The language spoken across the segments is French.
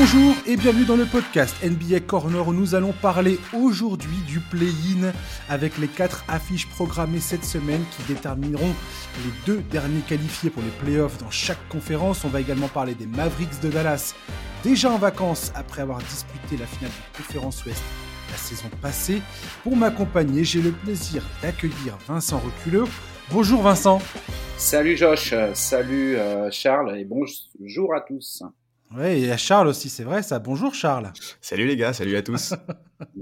Bonjour et bienvenue dans le podcast NBA Corner où nous allons parler aujourd'hui du play-in avec les quatre affiches programmées cette semaine qui détermineront les deux derniers qualifiés pour les playoffs dans chaque conférence. On va également parler des Mavericks de Dallas, déjà en vacances après avoir disputé la finale de conférence Ouest la saison passée. Pour m'accompagner, j'ai le plaisir d'accueillir Vincent Reculeux. Bonjour Vincent. Salut Josh, salut euh, Charles et bonjour à tous. Oui, et à Charles aussi, c'est vrai ça. Bonjour Charles. Salut les gars, salut à tous.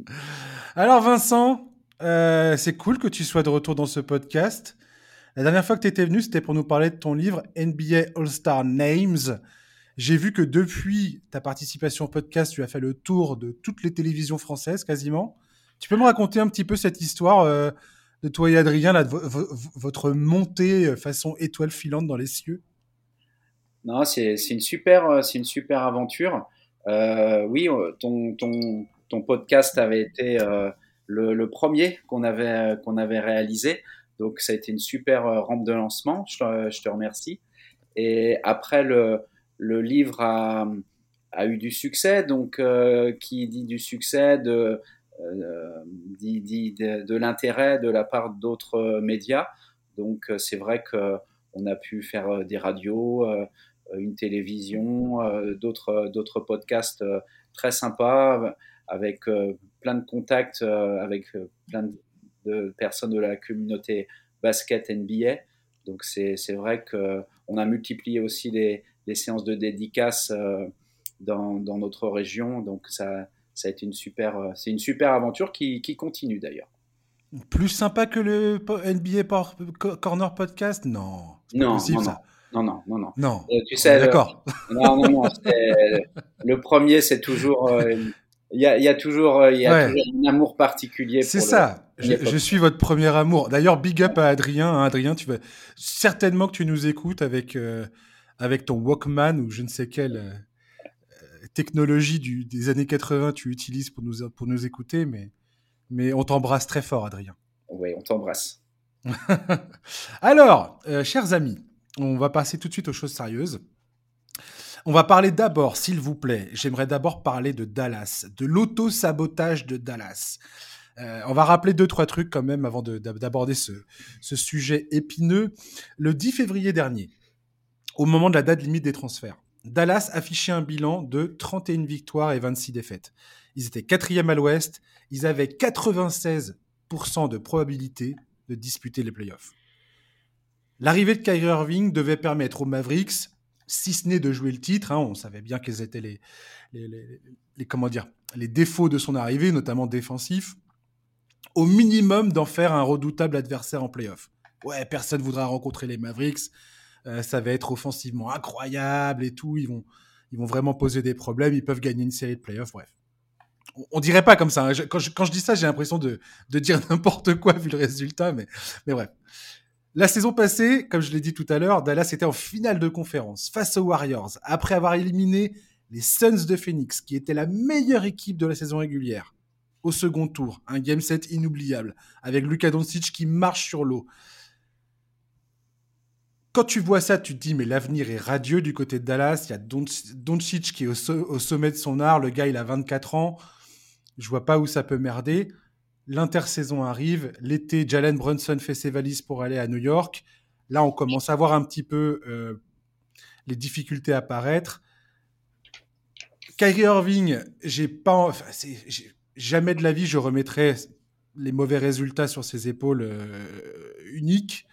Alors Vincent, euh, c'est cool que tu sois de retour dans ce podcast. La dernière fois que tu étais venu, c'était pour nous parler de ton livre NBA All-Star Names. J'ai vu que depuis ta participation au podcast, tu as fait le tour de toutes les télévisions françaises quasiment. Tu peux me raconter un petit peu cette histoire euh, de toi et Adrien, là, de votre montée euh, façon étoile filante dans les cieux? Non, c'est une super, euh, c'est une super aventure. Euh, oui, ton, ton, ton, podcast avait été le, premier qu'on avait, qu'on avait réalisé. Donc, ça a été une super rampe de lancement. Je te, remercie. Et après, le, le livre a, a, eu du succès. Donc, qui dit du succès de euh, dit, de, l'intérêt de la part d'autres euh, médias. Donc euh, c'est vrai qu'on a pu faire des radios, une télévision, d'autres d'autres podcasts très sympas avec plein de contacts avec plein de personnes de la communauté basket NBA. Donc c'est vrai qu'on a multiplié aussi les, séances de dédicaces dans, dans, notre région. Donc ça, ça a été une super, euh, c'est une super aventure qui, qui continue d'ailleurs. Plus sympa que le NBA Corner Podcast? Non. Non, non, non, non, non, non, non. Euh, tu sais, d'accord. non, non, non. le premier, c'est toujours. Euh, il y, a, y, a, toujours, y a toujours un amour particulier. C'est ça. je, suis votre premier amour. D'ailleurs, big up à Adrien. Hein. Adrien, tu vas certainement que tu nous écoutes avec avec ton Walkman ou je ne sais quel technologie du, des années 80 tu utilises pour nous, pour nous écouter, mais, mais on t'embrasse très fort, Adrien. Oui, on t'embrasse. Alors, euh, chers amis, on va passer tout de suite aux choses sérieuses. On va parler d'abord, s'il vous plaît, j'aimerais d'abord parler de Dallas, de l'auto-sabotage de Dallas. Euh, on va rappeler deux, trois trucs quand même avant d'aborder ce, ce, sujet épineux. Le 10 février dernier, au moment de la date limite des transferts, Dallas affichait un bilan de 31 victoires et 26 défaites. Ils étaient quatrième à l'ouest, ils avaient 96% de probabilité de disputer les playoffs. L'arrivée de Kyrie Irving devait permettre aux Mavericks, si ce n'est de jouer le titre, hein, on savait bien quels étaient les, les, comment dire, les défauts de son arrivée, notamment défensifs, au minimum d'en faire un redoutable adversaire en playoff. Ouais, personne voudra rencontrer les Mavericks, euh, ça va être offensivement incroyable et tout. Ils vont, ils vont vraiment poser des problèmes. Ils peuvent gagner une série de playoffs. Bref. On, dirait pas comme ça. Hein. Quand, je, dis ça, j'ai l'impression de, dire n'importe quoi vu le résultat. Mais, mais bref. La saison passée, comme je l'ai dit tout à l'heure, Dallas était en finale de conférence face aux Warriors après avoir éliminé les Suns de Phoenix, qui étaient la meilleure équipe de la saison régulière. Au second tour, un game set inoubliable, avec Luka Doncic qui marche sur l'eau, quand tu vois ça, tu te dis, mais l'avenir est radieux du côté de Dallas. Il y a Doncic qui est au, sommet de son art. Le gars, il a 24 ans. Je vois pas où ça peut merder. L'intersaison arrive. L'été, Jalen Brunson fait ses valises pour aller à New York. Là, on commence à voir un petit peu euh, les difficultés apparaître. Kyrie Irving, j'ai pas, jamais de la vie je remettrai les mauvais résultats sur ses épaules euh, uniques.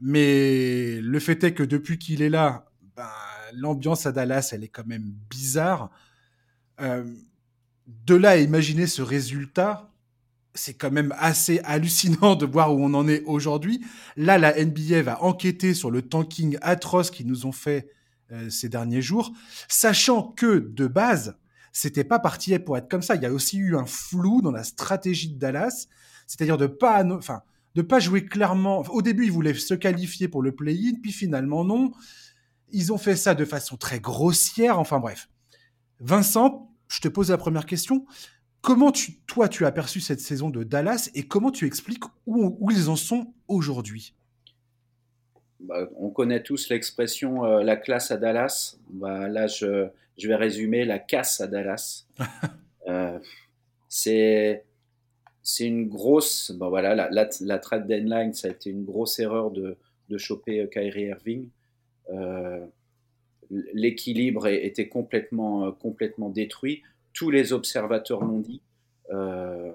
Mais le fait est que depuis qu'il est là, ben, l'ambiance à Dallas, elle est quand même bizarre. Euh, de là à imaginer ce résultat, c'est quand même assez hallucinant de voir où on en est aujourd'hui. Là, la NBA va enquêter sur le tanking atroce qu'ils nous ont fait euh, ces derniers jours, sachant que de base, c'était pas parti pour être comme ça. Il y a aussi eu un flou dans la stratégie de Dallas, c'est-à-dire de pas, enfin, de pas jouer clairement. Au début, ils voulaient se qualifier pour le play-in, puis finalement non. Ils ont fait ça de façon très grossière. Enfin bref. Vincent, je te pose la première question. Comment tu, toi, tu as perçu cette saison de Dallas et comment tu expliques où, ils en sont aujourd'hui? Bah, on connaît tous l'expression la classe à Dallas. Bah, là, je, je, vais résumer la casse à Dallas. c'est c'est une grosse. Bon voilà, la, la, la, trade deadline, ça a été une grosse erreur de, de choper Kyrie Irving. Euh, l'équilibre était complètement, euh, complètement détruit. Tous les observateurs l'ont dit. Euh,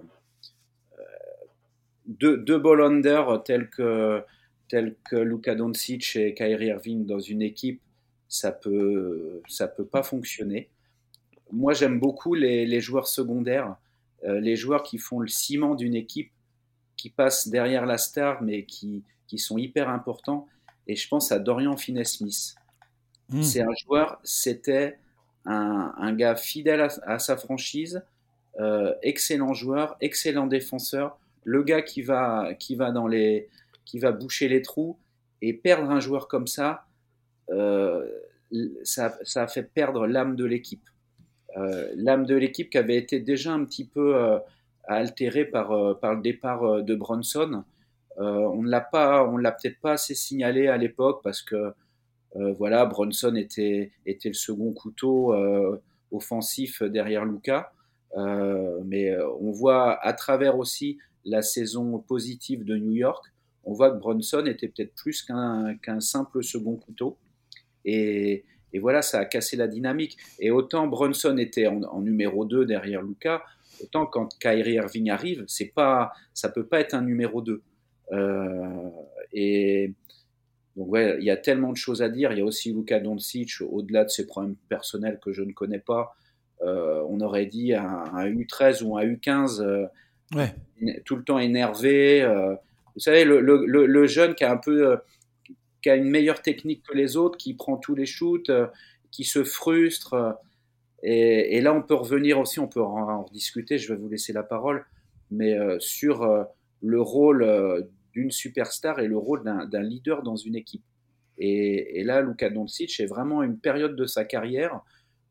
deux, deux ball tels que, tels que Luka Doncic et Kyrie Irving dans une équipe, ça peut, ça peut pas fonctionner. Moi, j'aime beaucoup les, les, joueurs secondaires, les joueurs qui font le ciment d'une équipe, qui passent derrière la star, mais qui, qui sont hyper importants. Et je pense à Dorian Finney-Smith. Hmm. C'est un joueur, c'était un, gars fidèle à, sa franchise, euh, excellent joueur, excellent défenseur, le gars qui va, qui va dans les, qui va boucher les trous et perdre un joueur comme ça, euh, ça, a fait perdre l'âme de l'équipe. Euh, l'âme de l'équipe qui avait été déjà un petit peu altérée par, par le départ de Bronson. on ne l'a peut-être pas assez signalé à l'époque parce que voilà, Bronson était, était le second couteau euh, offensif derrière Luca. Euh, mais on voit à travers aussi la saison positive de New York, on voit que Bronson était peut-être plus qu'un simple second couteau. Et, voilà, ça a cassé la dynamique. Et autant Bronson était en, numéro 2 derrière Luca, autant quand Kyrie Irving arrive, c'est pas, ça peut pas être un numéro 2. et, donc ouais, il y a tellement de choses à dire. Il y a aussi Luka Doncic, au-delà de ses problèmes personnels que je ne connais pas. Euh, on aurait dit un, U13 ou un U15 euh, ouais. tout le temps énervé. Euh. vous savez, le, le, le, jeune qui a un peu, qui a une meilleure technique que les autres, qui prend tous les shoots, qui se frustre. Et, et, là, on peut revenir aussi, on peut en, en, discuter. Je vais vous laisser la parole, mais sur le rôle d'une superstar et le rôle d'un leader dans une équipe. Et, là, Luka Doncic est vraiment une période de sa carrière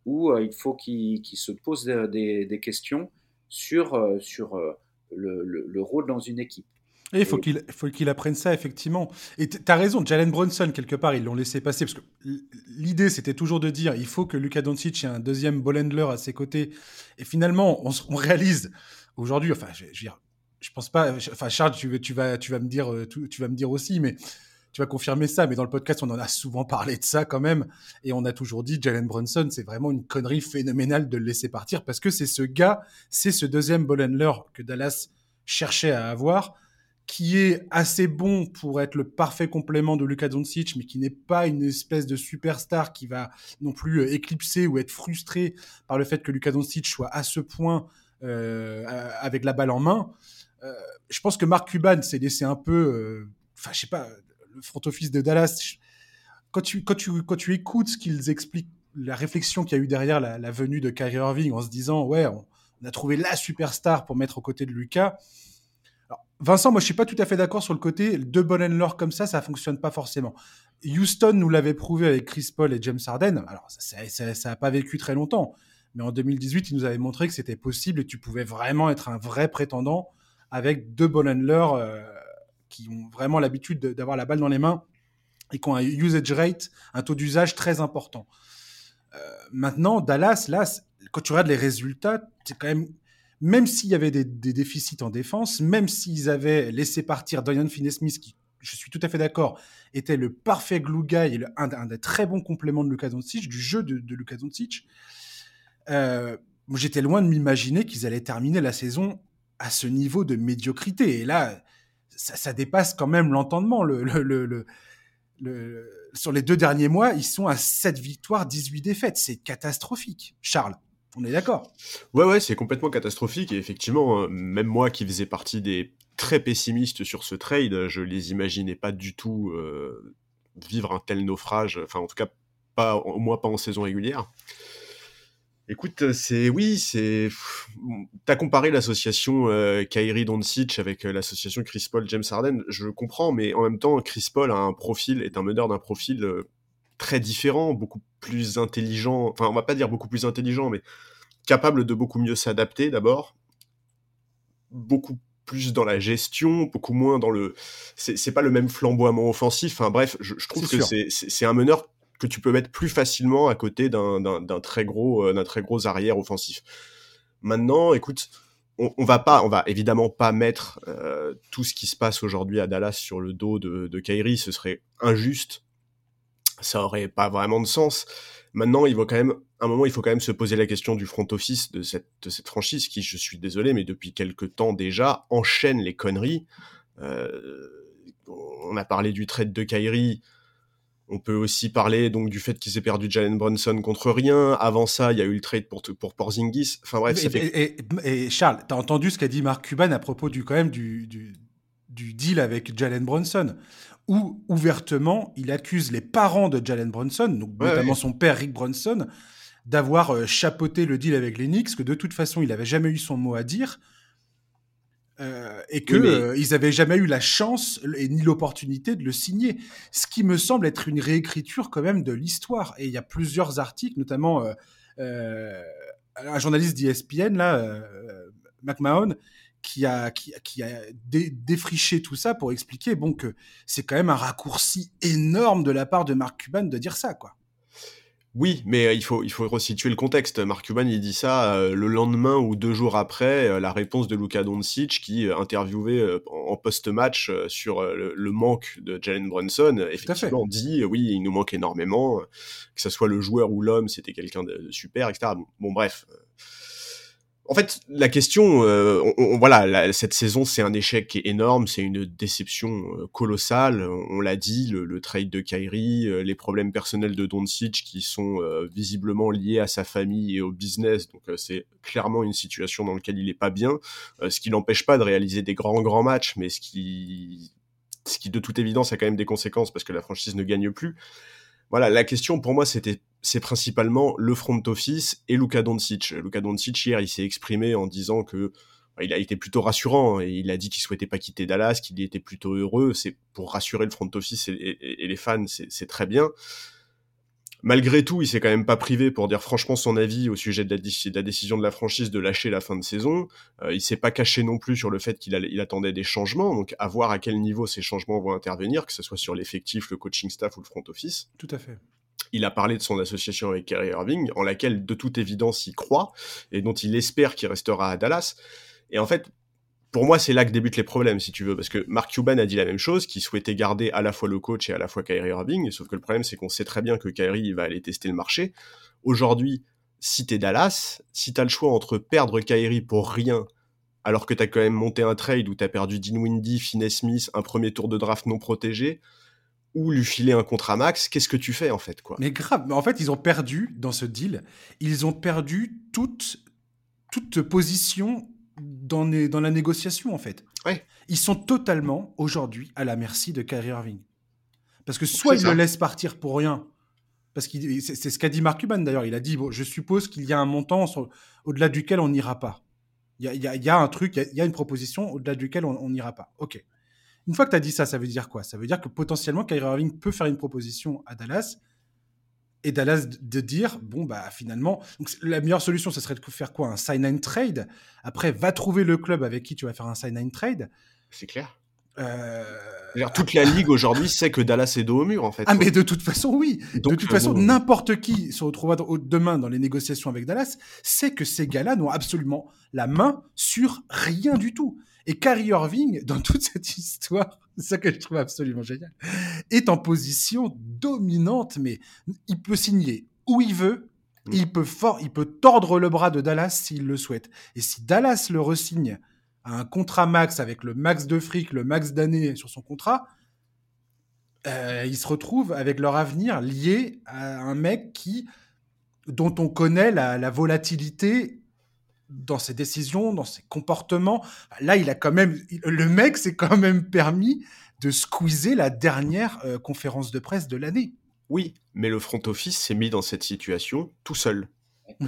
où euh, il faut qu'il se pose des, questions sur, euh, sur euh, le, rôle dans une équipe. Et il faut qu'il faut qu'il apprenne ça, effectivement. Et tu as raison, Jalen Brunson, quelque part, ils l'ont laissé passer. Parce que l'idée, c'était toujours de dire il faut que Luka Doncic ait un deuxième ball handler à ses côtés. Et finalement, on, on réalise aujourd'hui, enfin, je, je veux dire, je pense pas. Enfin, Charles, tu, vas, tu vas me dire, euh, tu, vas me dire aussi, mais tu vas confirmer ça. Mais dans le podcast, on en a souvent parlé de ça quand même, et on a toujours dit Jalen Brunson, c'est vraiment une connerie phénoménale de le laisser partir parce que c'est ce gars, c'est ce deuxième ball que Dallas cherchait à avoir, qui est assez bon pour être le parfait complément de Luka Doncic, mais qui n'est pas une espèce de superstar qui va non plus euh, éclipser ou être frustré par le fait que Luka Doncic soit à ce point euh, avec la balle en main. Euh, je pense que Mark Cuban s'est laissé un peu, euh, enfin, je sais pas, le front office de Dallas. Quand tu, quand tu, quand tu écoutes ce qu'ils expliquent, la réflexion qu'il y a eu derrière la, venue de Kyrie Irving en se disant, ouais, on, a trouvé la superstar pour mettre aux côtés de Lucas. Vincent, moi je suis pas tout à fait d'accord sur le côté deux and comme ça, ça fonctionne pas forcément. Houston nous l'avait prouvé avec Chris Paul et James Harden. Alors ça, ça, a pas vécu très longtemps, mais en 2018, ils nous avaient montré que c'était possible et tu pouvais vraiment être un vrai prétendant avec deux ball handlers euh, qui ont vraiment l'habitude d'avoir la balle dans les mains et qui ont un usage rate, un taux d'usage très important. Euh, maintenant, Dallas, là, quand tu regardes les résultats, c'est quand même, même s'il y avait des, déficits en défense, même s'ils avaient laissé partir Dorian Finney-Smith, qui, je suis tout à fait d'accord, était le parfait glue guy et un, des très bons compléments de Luka Doncic, du jeu de, de Luka euh, j'étais loin de m'imaginer qu'ils allaient terminer la saison à ce niveau de médiocrité. Et là, ça, dépasse quand même l'entendement. Le, sur les deux derniers mois, ils sont à 7 victoires, 18 défaites. C'est catastrophique. Charles, on est d'accord? Ouais, ouais, c'est complètement catastrophique. Et effectivement, euh, même moi qui faisais partie des très pessimistes sur ce trade, je les imaginais pas du tout euh, vivre un tel naufrage. Enfin, en tout cas, pas, au moins pas en saison régulière. Écoute, euh, c'est oui, c'est. T'as comparé l'association euh, Kairi Doncic avec euh, l'association Chris Paul James Harden. Je comprends, mais en même temps, Chris Paul a un profil, est un meneur d'un profil très différent, beaucoup plus intelligent. Enfin, on va pas dire beaucoup plus intelligent, mais capable de beaucoup mieux s'adapter d'abord, beaucoup plus dans la gestion, beaucoup moins dans le. C'est pas le même flamboiement offensif. Enfin bref, je, trouve que c'est un meneur que tu peux mettre plus facilement à côté d'un très gros euh, très gros arrière offensif. Maintenant, écoute, on, on, va pas, on va évidemment pas mettre euh, tout ce qui se passe aujourd'hui à Dallas sur le dos de, de Kyrie, ce serait injuste. Ça aurait pas vraiment de sens. Maintenant, il va quand même, un moment, il faut quand même se poser la question du front office de cette, de cette franchise qui, je suis désolé, mais depuis quelques temps déjà, enchaîne les conneries. Euh, on a parlé du trade de Kyrie. On peut aussi parler donc du fait qu'il s'est perdu Jalen Brunson contre rien. Avant ça, il y a eu le trade pour, pour Porzingis. Enfin bref, et, fait... et, Charles, t'as entendu ce qu'a dit Mark Cuban à propos du quand même du, du, du deal avec Jalen Brunson où ouvertement il accuse les parents de Jalen Brunson, donc notamment son père Rick Brunson, d'avoir euh, chapeauté le deal avec les Knicks, que de toute façon il n'avait jamais eu son mot à dire. Euh, et que euh, ils avaient jamais eu la chance et ni l'opportunité de le signer, ce qui me semble être une réécriture quand même de l'histoire. Et il y a plusieurs articles, notamment un journaliste d'ESPN là, McMahon, qui a, qui, qui a défriché tout ça pour expliquer bon, que c'est quand même un raccourci énorme de la part de Mark Cuban de dire ça. quoi. Oui, mais euh, il faut, il faut resituer le contexte. Mark Cuban, il dit ça euh, le lendemain ou deux jours après euh, la réponse de Luka Doncic qui, interviewé en post-match sur le, manque de Jalen Brunson, effectivement dit oui, il nous manque énormément, que ce soit le joueur ou l'homme, c'était quelqu'un de super, etc. Bon, bref, en fait, la question, euh, voilà, cette saison, c'est un échec énorme, c'est une déception euh, colossale. On, l'a dit, le, trade de Kyrie, euh, les problèmes personnels de Doncic qui sont visiblement liés à sa famille et au business. Donc, c'est clairement une situation dans laquelle il est pas bien, ce qui n'empêche pas de réaliser des grands grands matchs, mais ce qui, ce qui de toute évidence a quand même des conséquences parce que la franchise ne gagne plus. Voilà, la question pour moi, c'était c'est principalement le front office et Luka Doncic. Luka Doncic hier, il s'est exprimé en disant que bah, il a été plutôt rassurant et il a dit qu'il souhaitait pas quitter Dallas, qu'il était plutôt heureux. C'est pour rassurer le front office et, les fans, c'est très bien. Malgré tout, il s'est quand même pas privé pour dire franchement son avis au sujet de la, décision de la franchise de lâcher la fin de saison. Euh, il s'est pas caché non plus sur le fait qu'il il attendait des changements, donc à voir à quel niveau ces changements vont intervenir, que ce soit sur l'effectif, le coaching staff ou le front office. Tout à fait il a parlé de son association avec Kyrie Irving, en laquelle de toute évidence il croit, et dont il espère qu'il restera à Dallas. Et en fait, pour moi, c'est là que débutent les problèmes, si tu veux, parce que Mark Cuban a dit la même chose, qu'il souhaitait garder à la fois le coach et à la fois Kyrie Irving, sauf que le problème, c'est qu'on sait très bien que Kyrie va aller tester le marché. Aujourd'hui, si t'es Dallas, si t'as le choix entre perdre Kyrie pour rien, alors que t'as quand même monté un trade où t'as perdu Dinwiddie, Finney Smith, un premier tour de draft non protégé, ou lui filer un contrat max, qu'est-ce que tu fais en fait quoi? Mais grave, en fait ils ont perdu dans ce deal, ils ont perdu toute toute position dans, dans la négociation en fait. Ouais. Ils sont totalement aujourd'hui à la merci de Kyrie Irving. Parce que soit ils le laissent partir pour rien, parce que c'est ce qu'a dit Mark Cuban d'ailleurs, il a dit bon, je suppose qu'il y a un montant au-delà duquel on n'ira pas. Il y, y a, un truc, il y, a une proposition au-delà duquel on n'ira pas. Ok. Une fois que tu as dit ça, ça veut dire quoi? Ça veut dire que potentiellement Kyrie Irving peut faire une proposition à Dallas et Dallas de dire bon bah finalement la meilleure solution ce serait de faire quoi? Un sign and trade? Après va trouver le club avec qui tu vas faire un sign and trade. C'est clair. Euh... toute la ligue aujourd'hui sait que Dallas est dos au mur en fait. Ah mais de toute façon oui. De toute euh, façon n'importe qui se retrouvera demain dans les négociations avec Dallas sait que ces gars-là n'ont absolument la main sur rien du tout et Kyrie Irving, dans toute cette histoire, c'est ça que je trouve absolument génial, est en position dominante, mais il peut signer où il veut, mm. il peut, fort, il peut tordre le bras de Dallas s'il le souhaite. Et si Dallas le resigne à un contrat max avec le max de fric, le max d'années sur son contrat, euh, ils se retrouvent avec leur avenir lié à un mec qui, dont on connaît la, la volatilité dans ses décisions, dans ses comportements. Là, il a quand même, le mec s'est quand même permis de squeezer la dernière euh, conférence de presse de l'année. Oui, mais le front office s'est mis dans cette situation tout seul.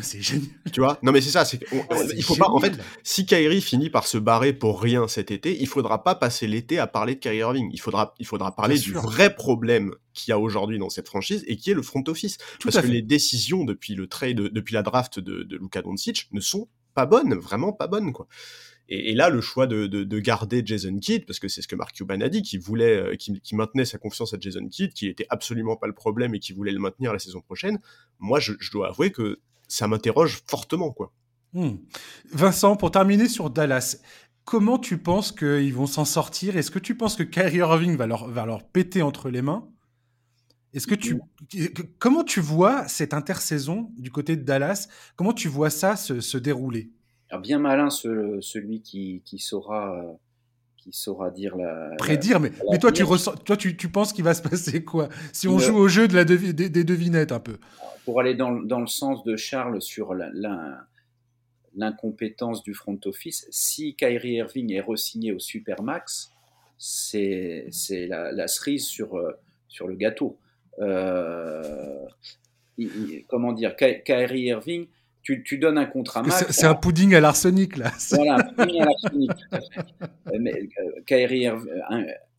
C'est génial. Tu vois? Non, mais c'est ça. C'est il faut pas. En fait, si Kyrie finit par se barrer pour rien cet été, il faudra pas passer l'été à parler de Kyrie Irving. Il faudra, il faudra parler du vrai problème qu'il y a aujourd'hui dans cette franchise et qui est le front office. Parce que les décisions depuis le trade, depuis la draft de, de Luka Doncic ne sont pas bonne, vraiment pas bonne, quoi. Et, là, le choix de, garder Jason Kidd, parce que c'est ce que Mark Cuban a dit, qui voulait, qui, maintenait sa confiance à Jason Kidd, qui était absolument pas le problème et qui voulait le maintenir la saison prochaine. Moi, je, dois avouer que ça m'interroge fortement, quoi. Hmm. Vincent, pour terminer sur Dallas, comment tu penses qu'ils vont s'en sortir? Est-ce que tu penses que Kyrie Irving va leur, va leur péter entre les mains? Est-ce que tu, comment tu vois cette intersaison du côté de Dallas? Comment tu vois ça se, dérouler? Bien malin celui qui, qui saura qui saura dire la. Prédire, mais, mais toi, tu, ressens, toi tu, tu penses qu'il va se passer quoi? Si on joue au jeu de la des, des, devinettes un peu. Pour aller dans, dans, le sens de Charles sur l'incompétence du front office. Si Kyrie Irving est re-signé au Supermax, c'est la, la, cerise sur, euh, sur le gâteau. Euh, comment dire, Kyrie Irving, tu, tu, donnes un contrat max. C'est un pudding à l'arsenic, là. Voilà, un pudding à l'arsenic, Mais euh, Kyrie un,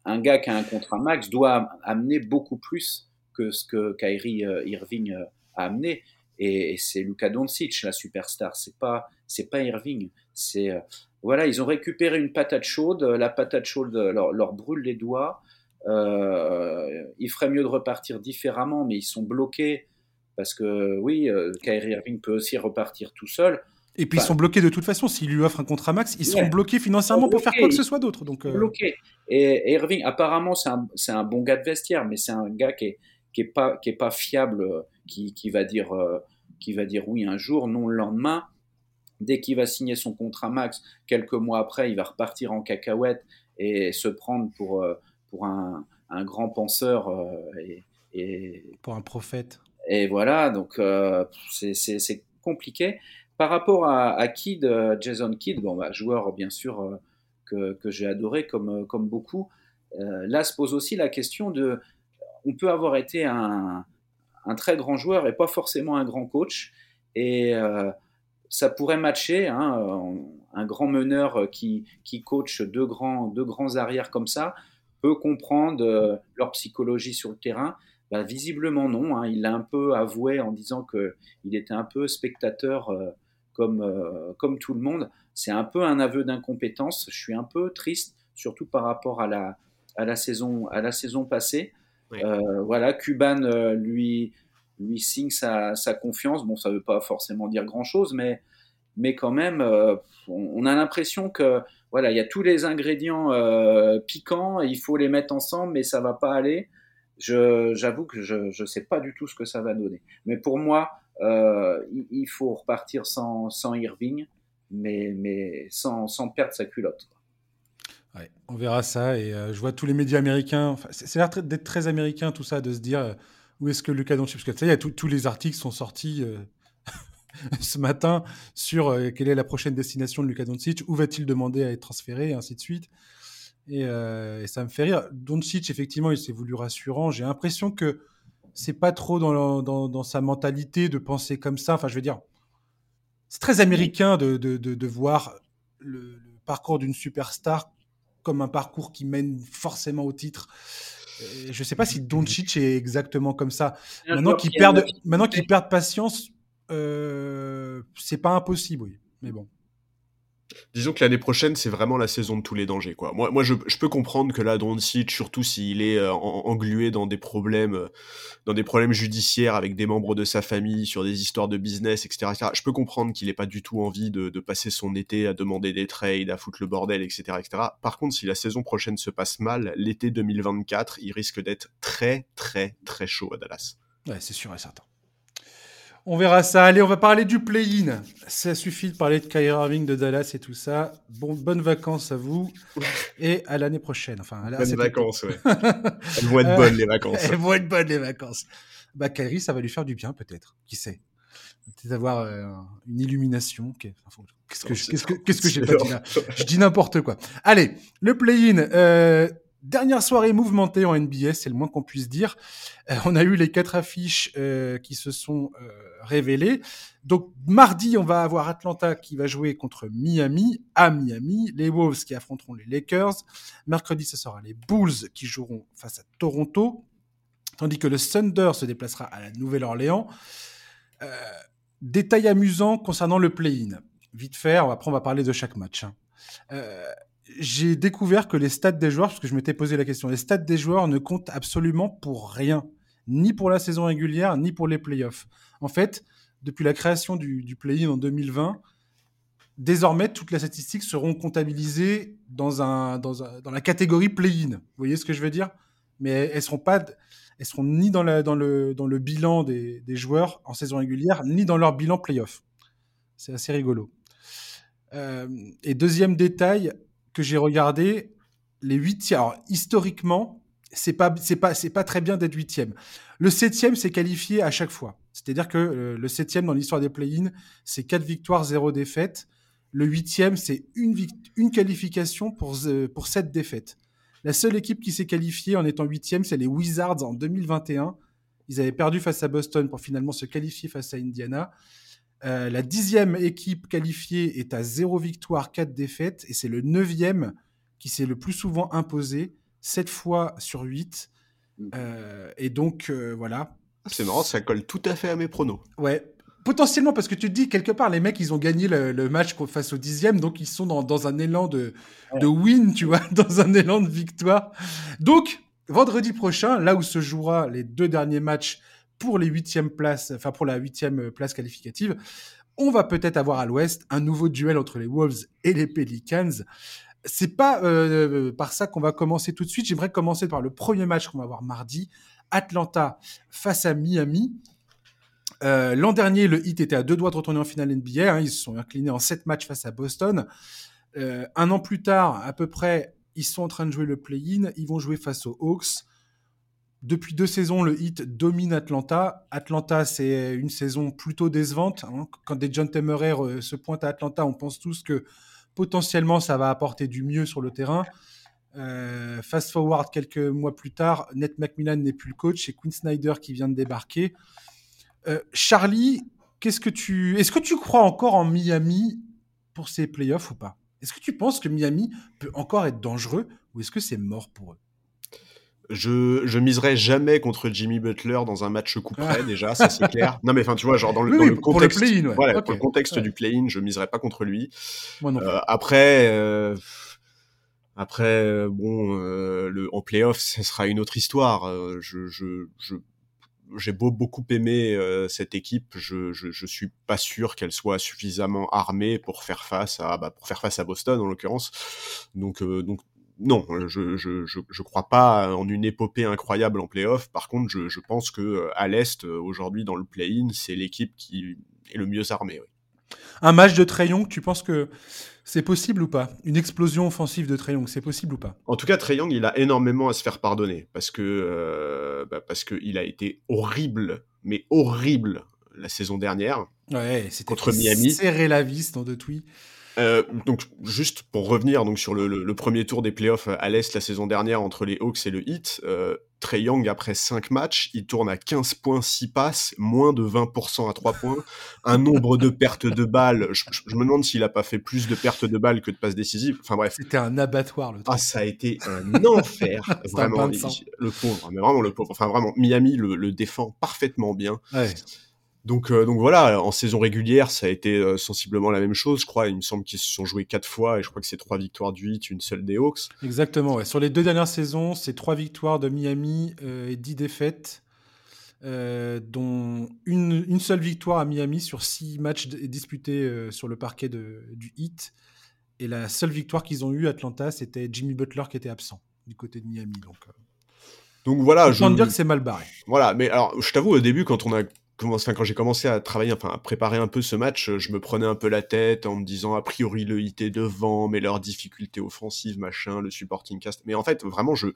un, gars qui a un contrat max doit amener beaucoup plus que ce que Kyrie Irving a amené. Et, c'est Luka Doncic, la superstar. C'est pas, c'est pas Irving. C'est, euh, voilà, ils ont récupéré une patate chaude. La patate chaude leur, leur brûle les doigts. Euh, il ferait mieux de repartir différemment, mais ils sont bloqués parce que oui, euh, Kyrie Irving peut aussi repartir tout seul. Et puis ils sont bloqués de toute façon. S'il lui offre un contrat max, ils sont bloqués financièrement pour faire quoi que ce soit d'autre. Donc bloqués. Et, Irving, apparemment, c'est un, un, bon gars de vestiaire, mais c'est un gars qui est, qui est pas qui est pas fiable, qui, qui va dire euh, qui va dire oui un jour, non le lendemain. Dès qu'il va signer son contrat max, quelques mois après, il va repartir en cacahuète et se prendre pour euh, pour un, un grand penseur euh, et, et, pour un prophète. Et voilà, donc c'est compliqué. Par rapport à, à Kidd, Jason Kidd, bon, bah, joueur bien sûr que, que j'ai adoré comme, comme beaucoup, là se pose aussi la question de on peut avoir été un, très grand joueur et pas forcément un grand coach. Et euh, ça pourrait matcher, hein, un grand meneur qui, qui coach deux grands, deux grands arrières comme ça peut comprendre euh, leur psychologie sur le terrain. Bah, visiblement non, hein. il l'a un peu avoué en disant qu'il était un peu spectateur euh, comme, comme tout le monde. C'est un peu un aveu d'incompétence. Je suis un peu triste, surtout par rapport à la, à la, saison, à la saison passée. Euh, voilà, Cuban euh, lui, lui signe sa, sa, confiance. Bon, ça ne veut pas forcément dire grand-chose, mais, mais quand même, euh, on, a l'impression que voilà, il y a tous les ingrédients piquants, et il faut les mettre ensemble, mais ça va pas aller. J'avoue que je ne sais pas du tout ce que ça va donner. Mais pour moi, il, faut repartir sans, sans Irving, mais, mais sans, sans perdre sa culotte on verra ça. Et euh, je vois tous les médias américains. c'est l'air d'être très américain tout ça, de se dire euh, où est-ce que Lucas Doncic. Parce que tu sais, tous les articles sont sortis euh, ce matin sur quelle est la prochaine destination de Lucas Doncic, où va-t-il demander à être transféré, et ainsi de suite. Et, ça me fait rire. Doncic, effectivement, il s'est voulu rassurant. J'ai l'impression que c'est pas trop dans, sa mentalité de penser comme ça. Enfin, je veux dire, c'est très américain de, voir le parcours d'une superstar comme un parcours qui mène forcément au titre. Je ne sais pas si Doncic est exactement comme ça. Maintenant qu'ils perdent, maintenant qu'ils perdent patience, euh, c'est pas impossible, oui. Mais bon disons que l'année prochaine, c'est vraiment la saison de tous les dangers. Quoi. Moi, moi je, peux comprendre que là, Doncic, surtout s'il est euh, englué dans des problèmes, euh, dans des problèmes judiciaires avec des membres de sa famille, sur des histoires de business, etc. je peux comprendre qu'il n'ait pas du tout envie de, passer son été à demander des trades, à foutre le bordel, etc., etc. Par contre, si la saison prochaine se passe mal, l'été 2024, il risque d'être très, très, très chaud à Dallas. Ouais, c'est sûr et certain. On verra ça. Allez, on va parler du play-in. Ça suffit de parler de Kyrie Irving, de Dallas et tout ça. Bon, bonnes vacances à vous et à l'année prochaine. Enfin, bonnes vacances, ouais. Elles vont être bonnes les vacances. Elles vont être bonnes les vacances. Bah, Kyrie, ça va lui faire du bien peut-être. Qui sait? Peut-être avoir euh, une illumination. Qu'est-ce que, qu'est-ce que, j'ai pas dit là? Je dis n'importe quoi. Allez, le play-in. Euh, Dernière soirée mouvementée en NBA, c'est le moins qu'on puisse dire. Euh, on a eu les quatre affiches euh, qui se sont euh, révélées. Donc mardi, on va avoir Atlanta qui va jouer contre Miami à Miami, les Wolves qui affronteront les Lakers. Mercredi, ce sera les Bulls qui joueront face à Toronto, tandis que le Thunder se déplacera à la Nouvelle-Orléans. détail amusant concernant le play-in. Vite fait, après on va parler de chaque match. Hein. j'ai découvert que les stats des joueurs, parce que je m'étais posé la question, les stats des joueurs ne comptent absolument pour rien, ni pour la saison régulière, ni pour les playoffs. En fait, depuis la création du, play-in en 2020, désormais, toutes les statistiques seront comptabilisées dans, la catégorie play-in. Vous voyez ce que je veux dire? Mais elles elles seront ni dans, le, bilan des, joueurs en saison régulière, ni dans leur bilan play-off. C'est assez rigolo. Euh, et deuxième détail, que j'ai regardé, les huitièmes. Alors, historiquement, c'est pas, pas, pas très bien d'être huitième. Le septième s'est qualifié à chaque fois. C'est-à-dire que euh, le septième dans l'histoire des play-in, c'est quatre victoires, zéro défaite. Le huitième, c'est une, une qualification pour, euh, pour sept défaites. La seule équipe qui s'est qualifiée en étant huitième, c'est les Wizards en 2021. Ils avaient perdu face à Boston pour finalement se qualifier face à Indiana. Euh, la dixième équipe qualifiée est à zéro victoire, quatre défaites, et c'est le neuvième qui s'est le plus souvent imposé, sept fois sur huit. Mm. Euh, et donc, euh, voilà. C'est marrant, ça colle tout à fait à mes pronos. Ouais. Potentiellement, parce que tu te dis, quelque part, les mecs, ils ont gagné le, match face au dixième, donc ils sont dans, un élan de, de win, tu vois, dans un élan de victoire. Donc, vendredi prochain, là où se jouera les deux derniers matchs pour les huitièmes places, enfin pour la huitième place qualificative. On va peut-être avoir à l'Ouest un nouveau duel entre les Wolves et les Pelicans. C'est pas euh, par ça qu'on va commencer tout de suite. J'aimerais commencer par le premier match qu'on va avoir mardi, Atlanta face à Miami. Euh, l'an dernier, le Heat était à deux doigts de retourner en finale NBA. Hein. ils se sont inclinés en sept matchs face à Boston. Euh, un an plus tard, à peu près, ils sont en train de jouer le play-in. Ils vont jouer face aux Hawks. Depuis deux saisons, le Heat domine Atlanta. Atlanta, c'est une saison plutôt décevante. Hein. Quand des John Temerer euh, se pointent à Atlanta, on pense tous que potentiellement ça va apporter du mieux sur le terrain. Euh, fast forward quelques mois plus tard, Ned McMillan n'est plus le coach, c'est Quinn Snyder qui vient de débarquer. Euh, Charlie, qu'est-ce que tu, est-ce que tu crois encore en Miami pour ces playoffs ou pas? Est-ce que tu penses que Miami peut encore être dangereux ou est-ce que c'est mort pour eux? Je, je miserai jamais contre Jimmy Butler dans un match coup près, déjà, ça c'est clair. Non, mais enfin, tu vois, genre dans le, dans le contexte, le ouais. le contexte du play-in, je miserai pas contre lui. Euh, après, euh, après, euh, bon, euh, le, en playoff, ce sera une autre histoire. Euh, je, je, je, j'ai beau beaucoup aimé cette équipe, je, je, je suis pas sûr qu'elle soit suffisamment armée pour faire face à, bah, Boston en l'occurrence. Donc, non, je, je, je, crois pas en une épopée incroyable en playoff. Par contre, je, je pense que à l'Est, aujourd'hui, dans le play-in, c'est l'équipe qui est le mieux armée. Un match de Trayon, tu penses que c'est possible ou pas? Une explosion offensive de Trayon, c'est possible ou pas? En tout cas, Trayon, il a énormément à se faire pardonner parce que euh, bah parce qu'il a été horrible, mais horrible la saison dernière. Ouais, c'était contre Miami. Serré la vis dans de tweets. Euh, donc juste pour revenir donc sur le, premier tour des playoffs à l'Est la saison dernière entre les Hawks et le Heat, euh, Trey Young après 5 matchs, il tourne à 15 points 6 passes, moins de 20% à 3 points, un nombre de pertes de balles, je, me demande s'il a pas fait plus de pertes de balles que de passes décisives, enfin bref. C'était un abattoir le truc. Ah ça a été un enfer, vraiment, le pauvre, mais vraiment le pauvre, enfin vraiment, Miami le, le défend parfaitement bien. Ouais. Donc, euh, donc voilà, en saison régulière, ça a été euh, sensiblement la même chose. Je crois, il me semble qu'ils se sont joués quatre fois et je crois que c'est trois victoires du 8, une seule des Hawks. Exactement, ouais. Sur les deux dernières saisons, c'est trois victoires de Miami euh, et dix défaites, dont une, une, seule victoire à Miami sur six matchs disputés sur le parquet de, du Heat. Et la seule victoire qu'ils ont eue, Atlanta, c'était Jimmy Butler qui était absent du côté de Miami. Donc, donc voilà, je. dire que c'est mal barré. Voilà, mais alors je t'avoue, au début, quand on a quand j'ai commencé à travailler, enfin à préparer un peu ce match, je me prenais un peu la tête en me disant a priori le IT devant, mais leurs difficultés offensives, machin, le supporting cast. Mais en fait, vraiment, je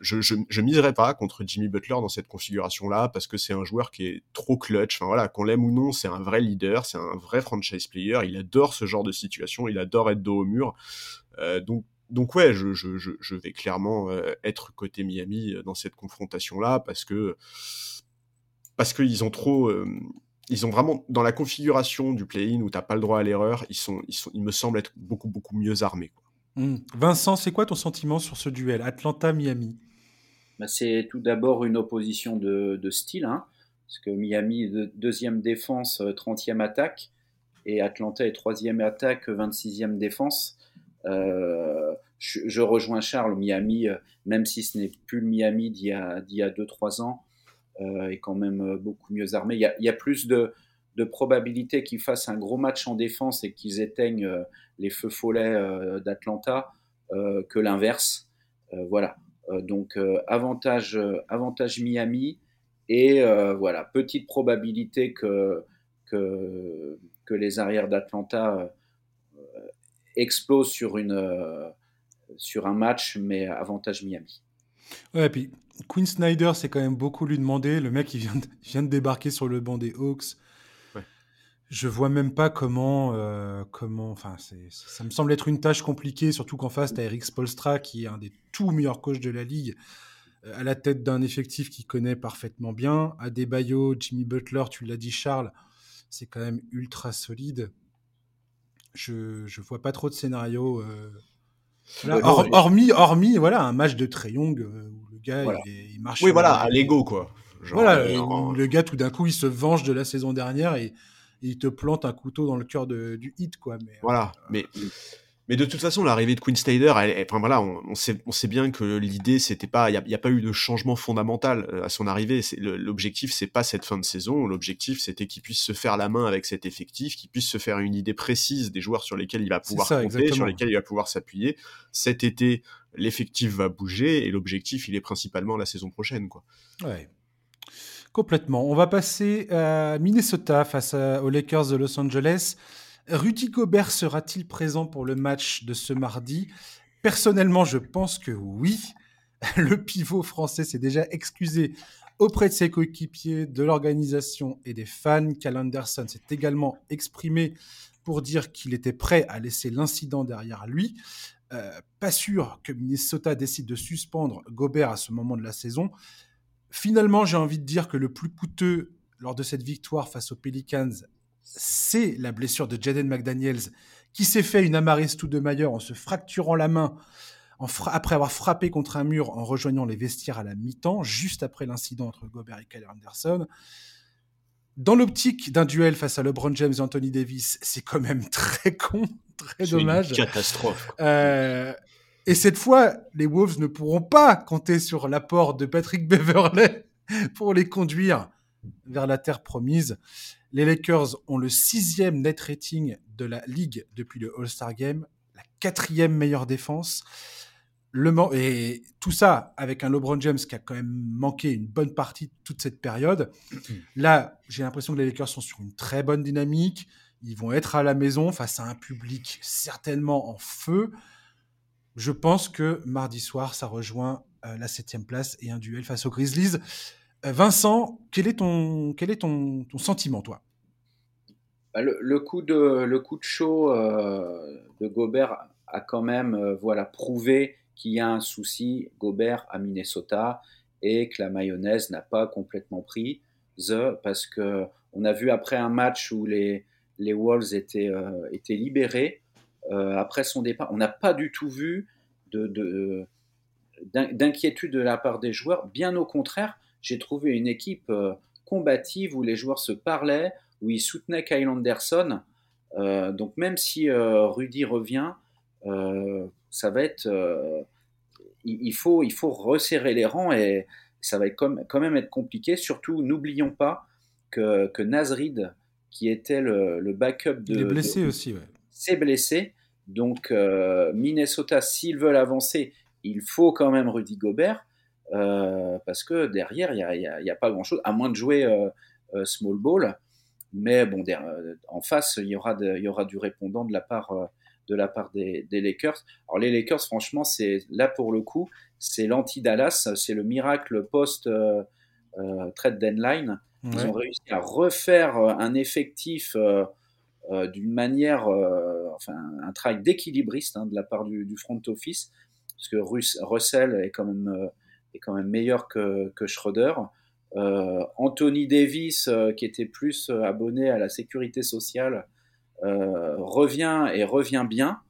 je, je, miserais pas contre Jimmy Butler dans cette configuration-là parce que c'est un joueur qui est trop clutch. Enfin voilà, qu'on l'aime ou non, c'est un vrai leader, c'est un vrai franchise player. Il adore ce genre de situation, il adore être dos au mur. Euh, donc donc ouais, je, je, je vais clairement euh, être côté Miami dans cette confrontation-là parce que parce qu'ils ont trop. Euh, ils ont vraiment, dans la configuration du play-in où t'as pas le droit à l'erreur, ils, sont, ils, sont, ils me semblent être beaucoup, beaucoup mieux armés. Hmm. Vincent, c'est quoi ton sentiment sur ce duel Atlanta-Miami? Bah, C'est tout d'abord une opposition de, de style, hein, parce que Miami est deuxième défense, 30e euh, attaque, et Atlanta est troisième attaque, 26e défense. je, rejoins Charles, Miami, même si ce n'est plus le Miami d'il y a 2-3 ans, est quand même beaucoup mieux armé. Il y a, plus de, de probabilité qu'ils fassent un gros match en défense et qu'ils éteignent les feux follets d'Atlanta que l'inverse. voilà. donc avantage, avantage Miami et voilà petite probabilité que que, que les arrières d'Atlanta explosent sur une sur un match, mais avantage Miami. Ouais, et puis Quinn Snyder, c'est quand même beaucoup lui demander. Le mec, il vient de, vient de débarquer sur le banc des Hawks. Ouais. Je vois même pas comment. Euh, comment enfin, ça me semble être une tâche compliquée, surtout qu'en face, tu as Eric Spolstra, qui est un des tout meilleurs coachs de la ligue, euh, à la tête d'un effectif qu'il connaît parfaitement bien. Adebayo, Jimmy Butler, tu l'as dit, Charles, c'est quand même ultra solide. Je ne vois pas trop de scénarios. Euh, hormis, hormis voilà, un match de Trey Young euh, où le gars il, marche. Oui, voilà, à l'ego quoi. voilà, euh, le gars tout d'un coup il se venge de la saison dernière et, il te plante un couteau dans le cœur du hit quoi. Mais, voilà, euh, mais mais de toute façon, l'arrivée de Queen Snyder, enfin voilà, on, sait, on sait bien que l'idée, c'était pas, il n'y a, pas eu de changement fondamental euh, à son arrivée. L'objectif, c'est pas cette fin de saison. L'objectif, c'était qu'il puisse se faire la main avec cet effectif, qu'il puisse se faire une idée précise des joueurs sur lesquels il va pouvoir compter, sur lesquels il va pouvoir s'appuyer. Cet été, l'effectif va bouger et l'objectif, il est principalement la saison prochaine, quoi. Ouais. Complètement. On va passer à Minnesota face aux Lakers de Los Angeles. Rudy Gobert sera-t-il présent pour le match de ce mardi? Personnellement, je pense que oui. Le pivot français s'est déjà excusé auprès de ses coéquipiers, de l'organisation et des fans. Cal Anderson s'est également exprimé pour dire qu'il était prêt à laisser l'incident derrière lui. Euh, pas sûr que Minnesota décide de suspendre Gobert à ce moment de la saison. Finalement, j'ai envie de dire que le plus coûteux lors de cette victoire face aux Pelicans c'est la blessure de Jaden McDaniels qui s'est fait une Amaris Stoudemire en se fracturant la main après avoir frappé contre un mur en rejoignant les vestiaires à la mi-temps, juste après l'incident entre Gobert et Kyler Anderson. Dans l'optique d'un duel face à LeBron James et Anthony Davis, c'est quand même très con, très dommage. Une catastrophe. Euh, et cette fois, les Wolves ne pourront pas compter sur l'apport de Patrick Beverley pour les conduire vers la terre promise. Les Lakers ont le sixième net rating de la ligue depuis le All-Star Game, la quatrième meilleure défense. Le et tout ça avec un LeBron James qui a quand même manqué une bonne partie de toute cette période. Là, j'ai l'impression que les Lakers sont sur une très bonne dynamique. Ils vont être à la maison face à un public certainement en feu. Je pense que mardi soir, ça rejoint euh, la septième place et un duel face aux Grizzlies. Euh, Vincent, quel est ton, quel est ton, ton sentiment, toi? Bah, le, coup de, le coup de chaud euh, de Gobert a quand même euh, voilà, prouvé qu'il y a un souci. Gobert à Minnesota et que la mayonnaise n'a pas complètement pris the, parce que on a vu après un match où les, les Wolves étaient, étaient libérés. Après son départ, on n'a pas du tout vu de, de d'inquiétude de la part des joueurs. Bien au contraire, j'ai trouvé une équipe euh, combative où les joueurs se parlaient, où ils soutenaient Kyle Anderson. Euh, donc même si euh, Rudy revient, ça va être, il, faut, il faut resserrer les rangs et ça va être quand même être compliqué. Surtout, n'oublions pas que, que Nasrid, qui était le, backup de, il est blessé aussi, ouais. s'est blessé. Donc Minnesota, s'ils veulent avancer, il faut quand même Rudy Gobert. Euh, parce que derrière, il n'y a, pas grand-chose, à moins de jouer euh, euh, small ball. Mais bon, en face, il y, aura il y aura du répondant de la part, de la part des, Lakers. Alors les Lakers, franchement, c'est là pour le coup, c'est l'anti-Dallas, c'est le miracle post-trade deadline. Ils ont réussi à refaire un effectif d'une manière, enfin un travail d'équilibriste hein, de la part du, du, front office, parce que Russell est quand même est quand même meilleur que, Schroeder. Euh, Anthony Davis, euh, qui était plus euh, abonné à la sécurité sociale, revient et revient bien.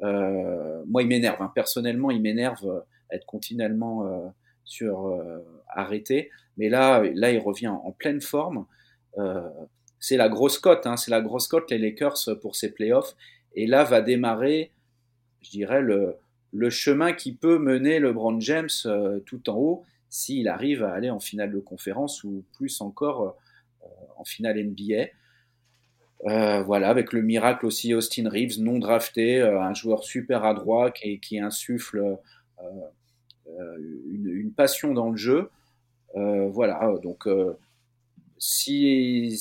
moi, il m'énerve. Hein. Personnellement, il m'énerve être continuellement sur arrêté. Mais là, là, il revient en pleine forme. c'est la grosse cote. Hein. C'est la grosse cote les Lakers pour ces playoffs. Et là va démarrer je dirais, le, le chemin qui peut mener LeBron James tout en haut s'il arrive à aller en finale de conférence ou plus encore en finale NBA. Euh, voilà, avec le miracle aussi Austin Reeves, non drafté, euh, un joueur super adroit qui, insuffle euh, une, passion dans le jeu. voilà, donc si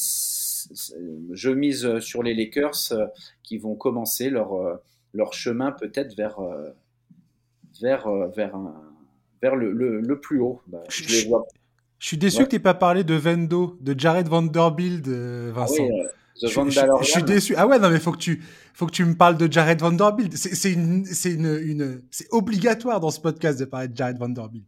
je mise sur les Lakers qui vont commencer leur chemin peut-être vers, vers, vers, un, vers le, le, plus haut. Bah, je, les vois. je, suis déçu que tu n'aies pas parlé de Vendo, de Jared Vanderbilt, Vincent. Ah je, suis déçu. Ah ouais, non, mais faut que tu, faut que tu me parles de Jared Vanderbilt. C'est une, c'est une, une c'est obligatoire dans ce podcast de parler de Jared Vanderbilt.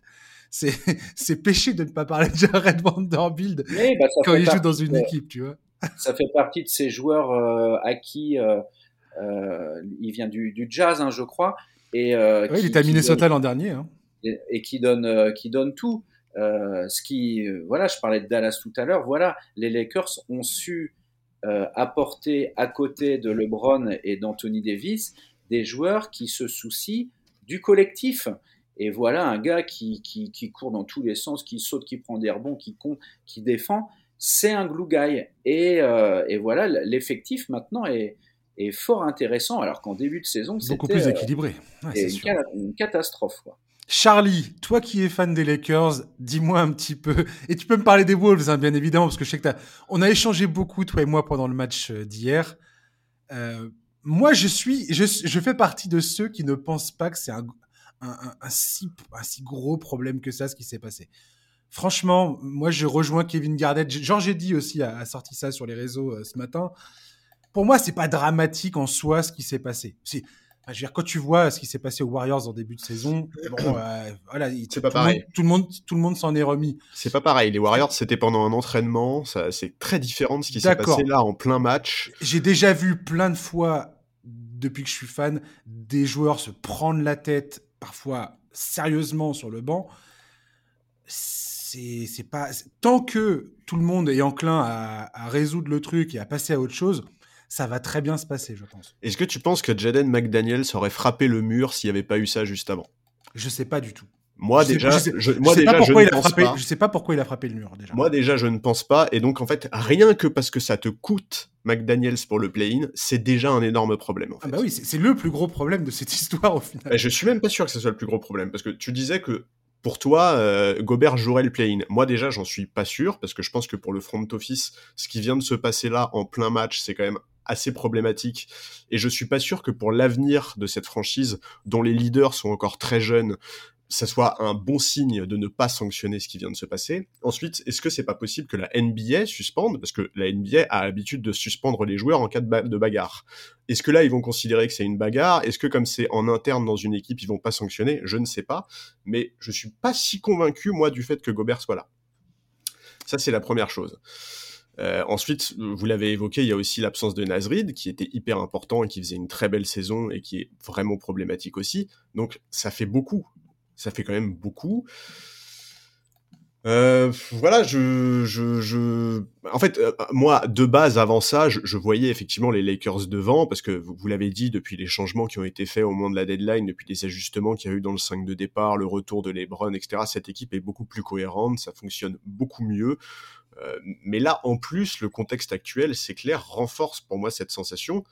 C'est, c'est péché de ne pas parler de Jared Vanderbilt bah, quand il joue dans une équipe, tu vois. Ça fait partie de ces joueurs euh, à qui euh, euh, il vient du, du jazz, hein, je crois. Et, euh, il était à Minnesota l'an dernier. Hein. Et, et, qui donne, euh, qui donne tout. ce qui, voilà, je parlais de Dallas tout à l'heure. Voilà, les Lakers ont su euh, apporter à côté de LeBron et d'Anthony Davis des joueurs qui se soucient du collectif. Et voilà un gars qui, qui, qui, court dans tous les sens, qui saute, qui prend des rebonds, qui compte, qui défend. C'est un glue guy. Et, euh, et voilà, l'effectif maintenant est, est, fort intéressant, alors qu'en début de saison, c'était beaucoup plus euh, équilibré. une, une, catastrophe. Quoi. Charlie, toi qui es fan des Lakers, dis-moi un petit peu. Et tu peux me parler des Wolves, hein, bien évidemment, parce que je sais que as... on a échangé beaucoup, toi et moi, pendant le match euh, d'hier. Euh, moi, je suis, je, je, fais partie de ceux qui ne pensent pas que c'est un, un, un, un, si, un si gros problème que ça, ce qui s'est passé. Franchement, moi, je rejoins Kevin Garnett. Georges dit aussi a, a, sorti ça sur les réseaux euh, ce matin. Pour moi, c'est pas dramatique en soi ce qui s'est passé. C'est je veux dire, quand tu vois ce qui s'est passé aux Warriors en début de saison, bon, euh, voilà, c'est pas pareil. Monde, tout le monde, tout le monde s'en est remis. C'est pas pareil. Les Warriors, c'était pendant un entraînement. Ça, c'est très différent de ce qui s'est passé là en plein match. J'ai déjà vu plein de fois, depuis que je suis fan, des joueurs se prendre la tête, parfois sérieusement sur le banc. C'est, c'est pas tant que tout le monde est enclin à, à résoudre le truc et à passer à autre chose ça va très bien se passer, je pense. Est-ce que tu penses que Jaden McDaniels aurait frappé le mur s'il n'y avait pas eu ça juste avant? Je sais pas du tout. Moi je déjà, sais, je, moi sais déjà, pas pourquoi je il a frappé. Pas. Je sais pas pourquoi il a frappé le mur déjà. Moi déjà, je ne pense pas. Et donc en fait, rien que parce que ça te coûte McDaniels pour le play-in, c'est déjà un énorme problème. En ah fait. Ah bah oui, c'est le plus gros problème de cette histoire au final. Et je suis même pas sûr que ce soit le plus gros problème parce que tu disais que pour toi, euh, Gobert jouerait le play-in. Moi déjà, j'en suis pas sûr parce que je pense que pour le front office, ce qui vient de se passer là en plein match, c'est quand même assez problématique. Et je suis pas sûr que pour l'avenir de cette franchise, dont les leaders sont encore très jeunes, ça soit un bon signe de ne pas sanctionner ce qui vient de se passer. Ensuite, est-ce que c'est pas possible que la NBA suspende? Parce que la NBA a l'habitude de suspendre les joueurs en cas de, de bagarre. Est-ce que là, ils vont considérer que c'est une bagarre? Est-ce que comme c'est en interne dans une équipe, ils vont pas sanctionner? Je ne sais pas. Mais je suis pas si convaincu, moi, du fait que Gobert soit là. Ça, c'est la première chose. Euh, ensuite, vous l'avez évoqué, il y a aussi l'absence de Nasrid, qui était hyper important et qui faisait une très belle saison et qui est vraiment problématique aussi. Donc, ça fait beaucoup. Ça fait quand même beaucoup. Euh, voilà, je, je, je, en fait, euh, moi, de base, avant ça, je, voyais effectivement les Lakers devant, parce que vous, vous l'avez dit, depuis les changements qui ont été faits au moment de la deadline, depuis les ajustements qu'il y a eu dans le 5 de départ, le retour de LeBron, etc., cette équipe est beaucoup plus cohérente, ça fonctionne beaucoup mieux. Euh, mais là, en plus, le contexte actuel, c'est clair, renforce pour moi cette sensation.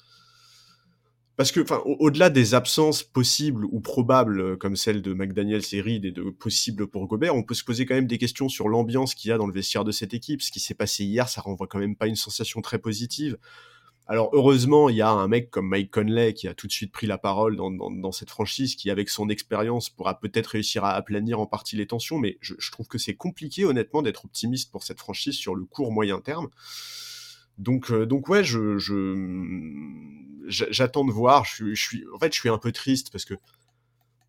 Parce que, enfin, au-delà des absences possibles ou probables, euh, comme celle de McDaniel Reed et de possibles pour Gobert, on peut se poser quand même des questions sur l'ambiance qu'il y a dans le vestiaire de cette équipe. Ce qui s'est passé hier, ça renvoie quand même pas une sensation très positive. Alors heureusement, il y a un mec comme Mike Conley qui a tout de suite pris la parole dans, cette franchise, qui avec son expérience pourra peut-être réussir à aplanir en partie les tensions, mais je, trouve que c'est compliqué honnêtement d'être optimiste pour cette franchise sur le court moyen terme. Donc, euh, donc ouais, je, j'attends de voir. Je, je, suis, en fait, je suis un peu triste parce que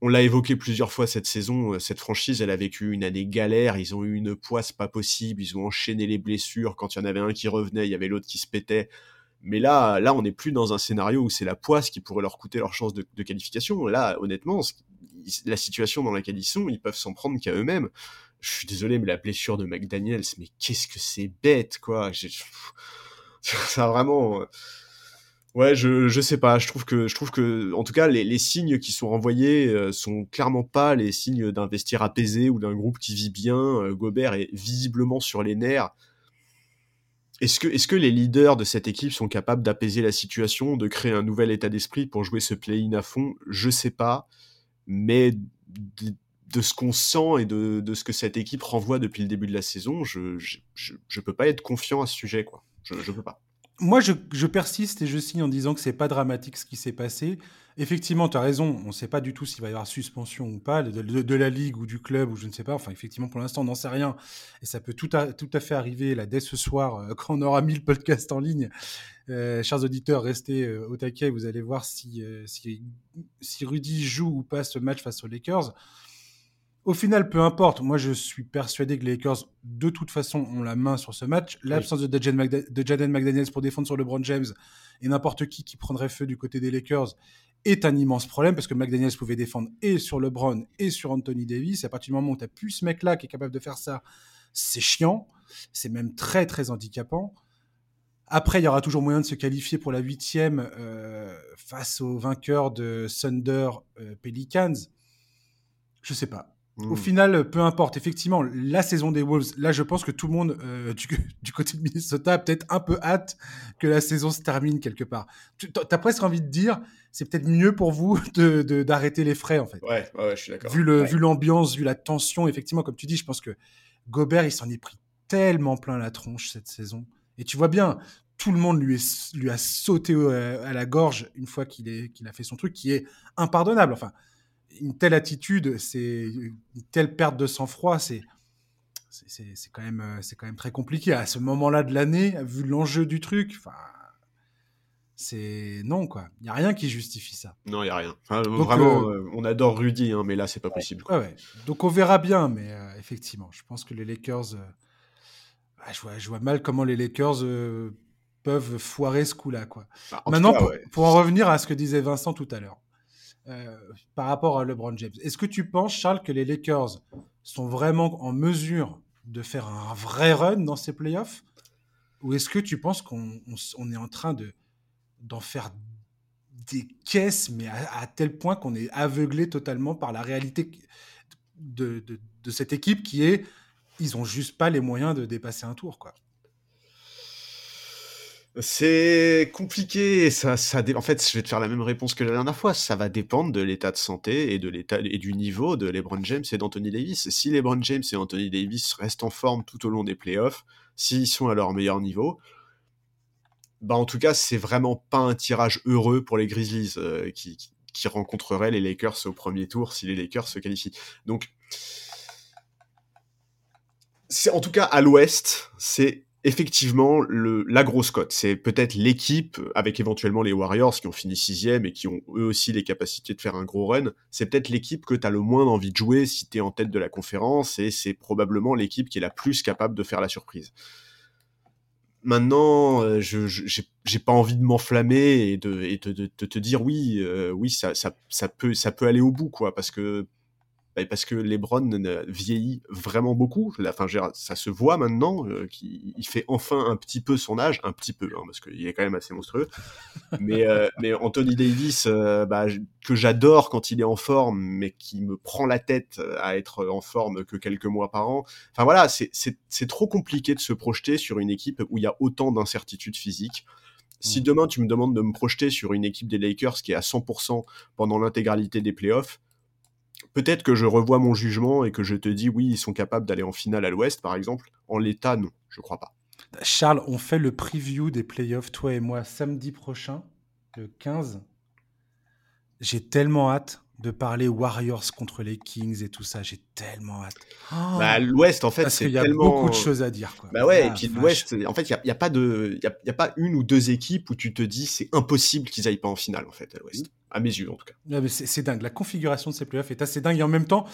on l'a évoqué plusieurs fois cette saison. Euh, cette franchise, elle a vécu une année galère. Ils ont eu une poisse pas possible. Ils ont enchaîné les blessures. Quand il y en avait un qui revenait, il y avait l'autre qui se pétait. Mais là, là, on n'est plus dans un scénario où c'est la poisse qui pourrait leur coûter leur chance de, qualification. Là, honnêtement, la situation dans laquelle ils sont, ils peuvent s'en prendre qu'à eux-mêmes. Je suis désolé, mais la blessure de McDaniels, mais qu'est-ce que c'est bête, quoi. Ça vraiment. Ouais, je, je sais pas. Je trouve que, je trouve que, en tout cas, les, les signes qui sont renvoyés euh, sont clairement pas les signes d'un vestiaire apaisé ou d'un groupe qui vit bien. Euh, Gobert est visiblement sur les nerfs. Est-ce que, est-ce que les leaders de cette équipe sont capables d'apaiser la situation, de créer un nouvel état d'esprit pour jouer ce play-in à fond? Je sais pas, mais de, ce qu'on sent et de, de, ce que cette équipe renvoie depuis le début de la saison, je, je, je, je peux pas être confiant à ce sujet, quoi. Je, je peux pas moi, je, je, persiste et je signe en disant que c'est pas dramatique ce qui s'est passé. Effectivement, tu as raison, on ne sait pas du tout s'il va y avoir suspension ou pas de, la ligue ou du club ou je ne sais pas. Enfin, effectivement, pour l'instant, on n'en sait rien et ça peut tout à, tout à fait arriver là dès ce soir euh, quand on aura mis le podcast en ligne. Euh, chers auditeurs, restez euh, au taquet, vous allez voir si, euh, si, si Rudy joue ou pas ce match face aux Lakers. Au final, peu importe. Moi, je suis persuadé que les Lakers, de toute façon, ont la main sur ce match. L'absence oui. de, de, Jaden McDaniels pour défendre sur LeBron James et n'importe qui qui prendrait feu du côté des Lakers est un immense problème parce que McDaniels pouvait défendre et sur LeBron et sur Anthony Davis. Et à partir du moment où tu n'as plus ce mec-là qui est capable de faire ça, c'est chiant. C'est même très, très handicapant. Après, il y aura toujours moyen de se qualifier pour la huitième euh, face aux vainqueurs de Thunder euh, Pelicans. Je sais pas. Mmh. Au final, peu importe. Effectivement, la saison des Wolves, là, je pense que tout le monde euh, du, du, côté de Minnesota a peut-être un peu hâte que la saison se termine quelque part. Tu as presque envie de dire, c'est peut-être mieux pour vous d'arrêter de, de, les frais, en fait. Ouais, ouais, je suis d'accord. Vu l'ambiance, ouais. vu, vu la tension, effectivement, comme tu dis, je pense que Gobert, il s'en est pris tellement plein la tronche cette saison. Et tu vois bien, tout le monde lui, est, lui a sauté à la gorge une fois qu'il qu a fait son truc, qui est impardonnable. Enfin, une telle attitude, c'est une telle perte de sang-froid, c'est c'est quand même c'est quand même très compliqué à ce moment-là de l'année, vu l'enjeu du truc. Enfin, c'est non quoi. Il y a rien qui justifie ça. Non, il y a rien. Enfin, Donc, vraiment, euh... on adore Rudy, hein, mais là c'est pas ouais, possible. Ouais, ouais. Donc on verra bien, mais euh, effectivement, je pense que les Lakers, euh... je, vois, je vois mal comment les Lakers euh, peuvent foirer ce coup-là quoi. Bah, Maintenant, cas, pour, ouais. pour en revenir à ce que disait Vincent tout à l'heure. Euh, par rapport à LeBron James. Est-ce que tu penses, Charles, que les Lakers sont vraiment en mesure de faire un vrai run dans ces playoffs? Ou est-ce que tu penses qu'on on, on est en train de d'en faire des caisses, mais à, à tel point qu'on est aveuglé totalement par la réalité de, de, de, cette équipe qui est, ils ont juste pas les moyens de dépasser un tour, quoi? C'est compliqué. Ça, ça, en fait, je vais te faire la même réponse que la dernière fois. Ça va dépendre de l'état de santé et de l'état et du niveau de LeBron James et d'Anthony Davis. Si LeBron James et Anthony Davis restent en forme tout au long des playoffs, s'ils sont à leur meilleur niveau, bah en tout cas, c'est vraiment pas un tirage heureux pour les Grizzlies euh, qui, qui, qui rencontreraient les Lakers au premier tour si les Lakers se qualifient. Donc, c'est en tout cas à l'Ouest, c'est effectivement le, la grosse cote. C'est peut-être l'équipe, avec éventuellement les Warriors qui ont fini sixième et qui ont eux aussi les capacités de faire un gros run, c'est peut-être l'équipe que tu as le moins envie de jouer si tu es en tête de la conférence et c'est probablement l'équipe qui est la plus capable de faire la surprise. Maintenant, euh, je j'ai pas envie de m'enflammer et de, et de, te dire oui, euh, oui, ça, peut, ça peut aller au bout, quoi, parce que parce que LeBron vieillit vraiment beaucoup. Enfin, ça se voit maintenant euh, qu'il fait enfin un petit peu son âge, un petit peu, hein, parce qu'il est quand même assez monstrueux. Mais, euh, mais Anthony Davis, euh, bah, que j'adore quand il est en forme, mais qui me prend la tête à être en forme que quelques mois par an. Enfin voilà, c'est trop compliqué de se projeter sur une équipe où il y a autant d'incertitudes physiques. Si demain tu me demandes de me projeter sur une équipe des Lakers qui est à 100% pendant l'intégralité des playoffs, peut-être que je revois mon jugement et que je te dis oui, ils sont capables d'aller en finale à l'Ouest, par exemple. En l'état, non, je crois pas. Charles, on fait le preview des playoffs, toi et moi, samedi prochain, le 15. J'ai tellement hâte de parler Warriors contre les Kings et tout ça. J'ai tellement hâte. Oh bah, l'Ouest, en fait, c'est tellement... Y a beaucoup de choses à dire. Quoi. Bah ouais, ah, et puis l'Ouest, en fait, il n'y a, y a, pas de, il y a, y a, pas une ou deux équipes où tu te dis c'est impossible qu'ils aillent pas en finale, en fait, à l'Ouest. À mes yeux, en tout cas. C'est dingue. La configuration de ces playoffs est assez dingue. Et en même temps,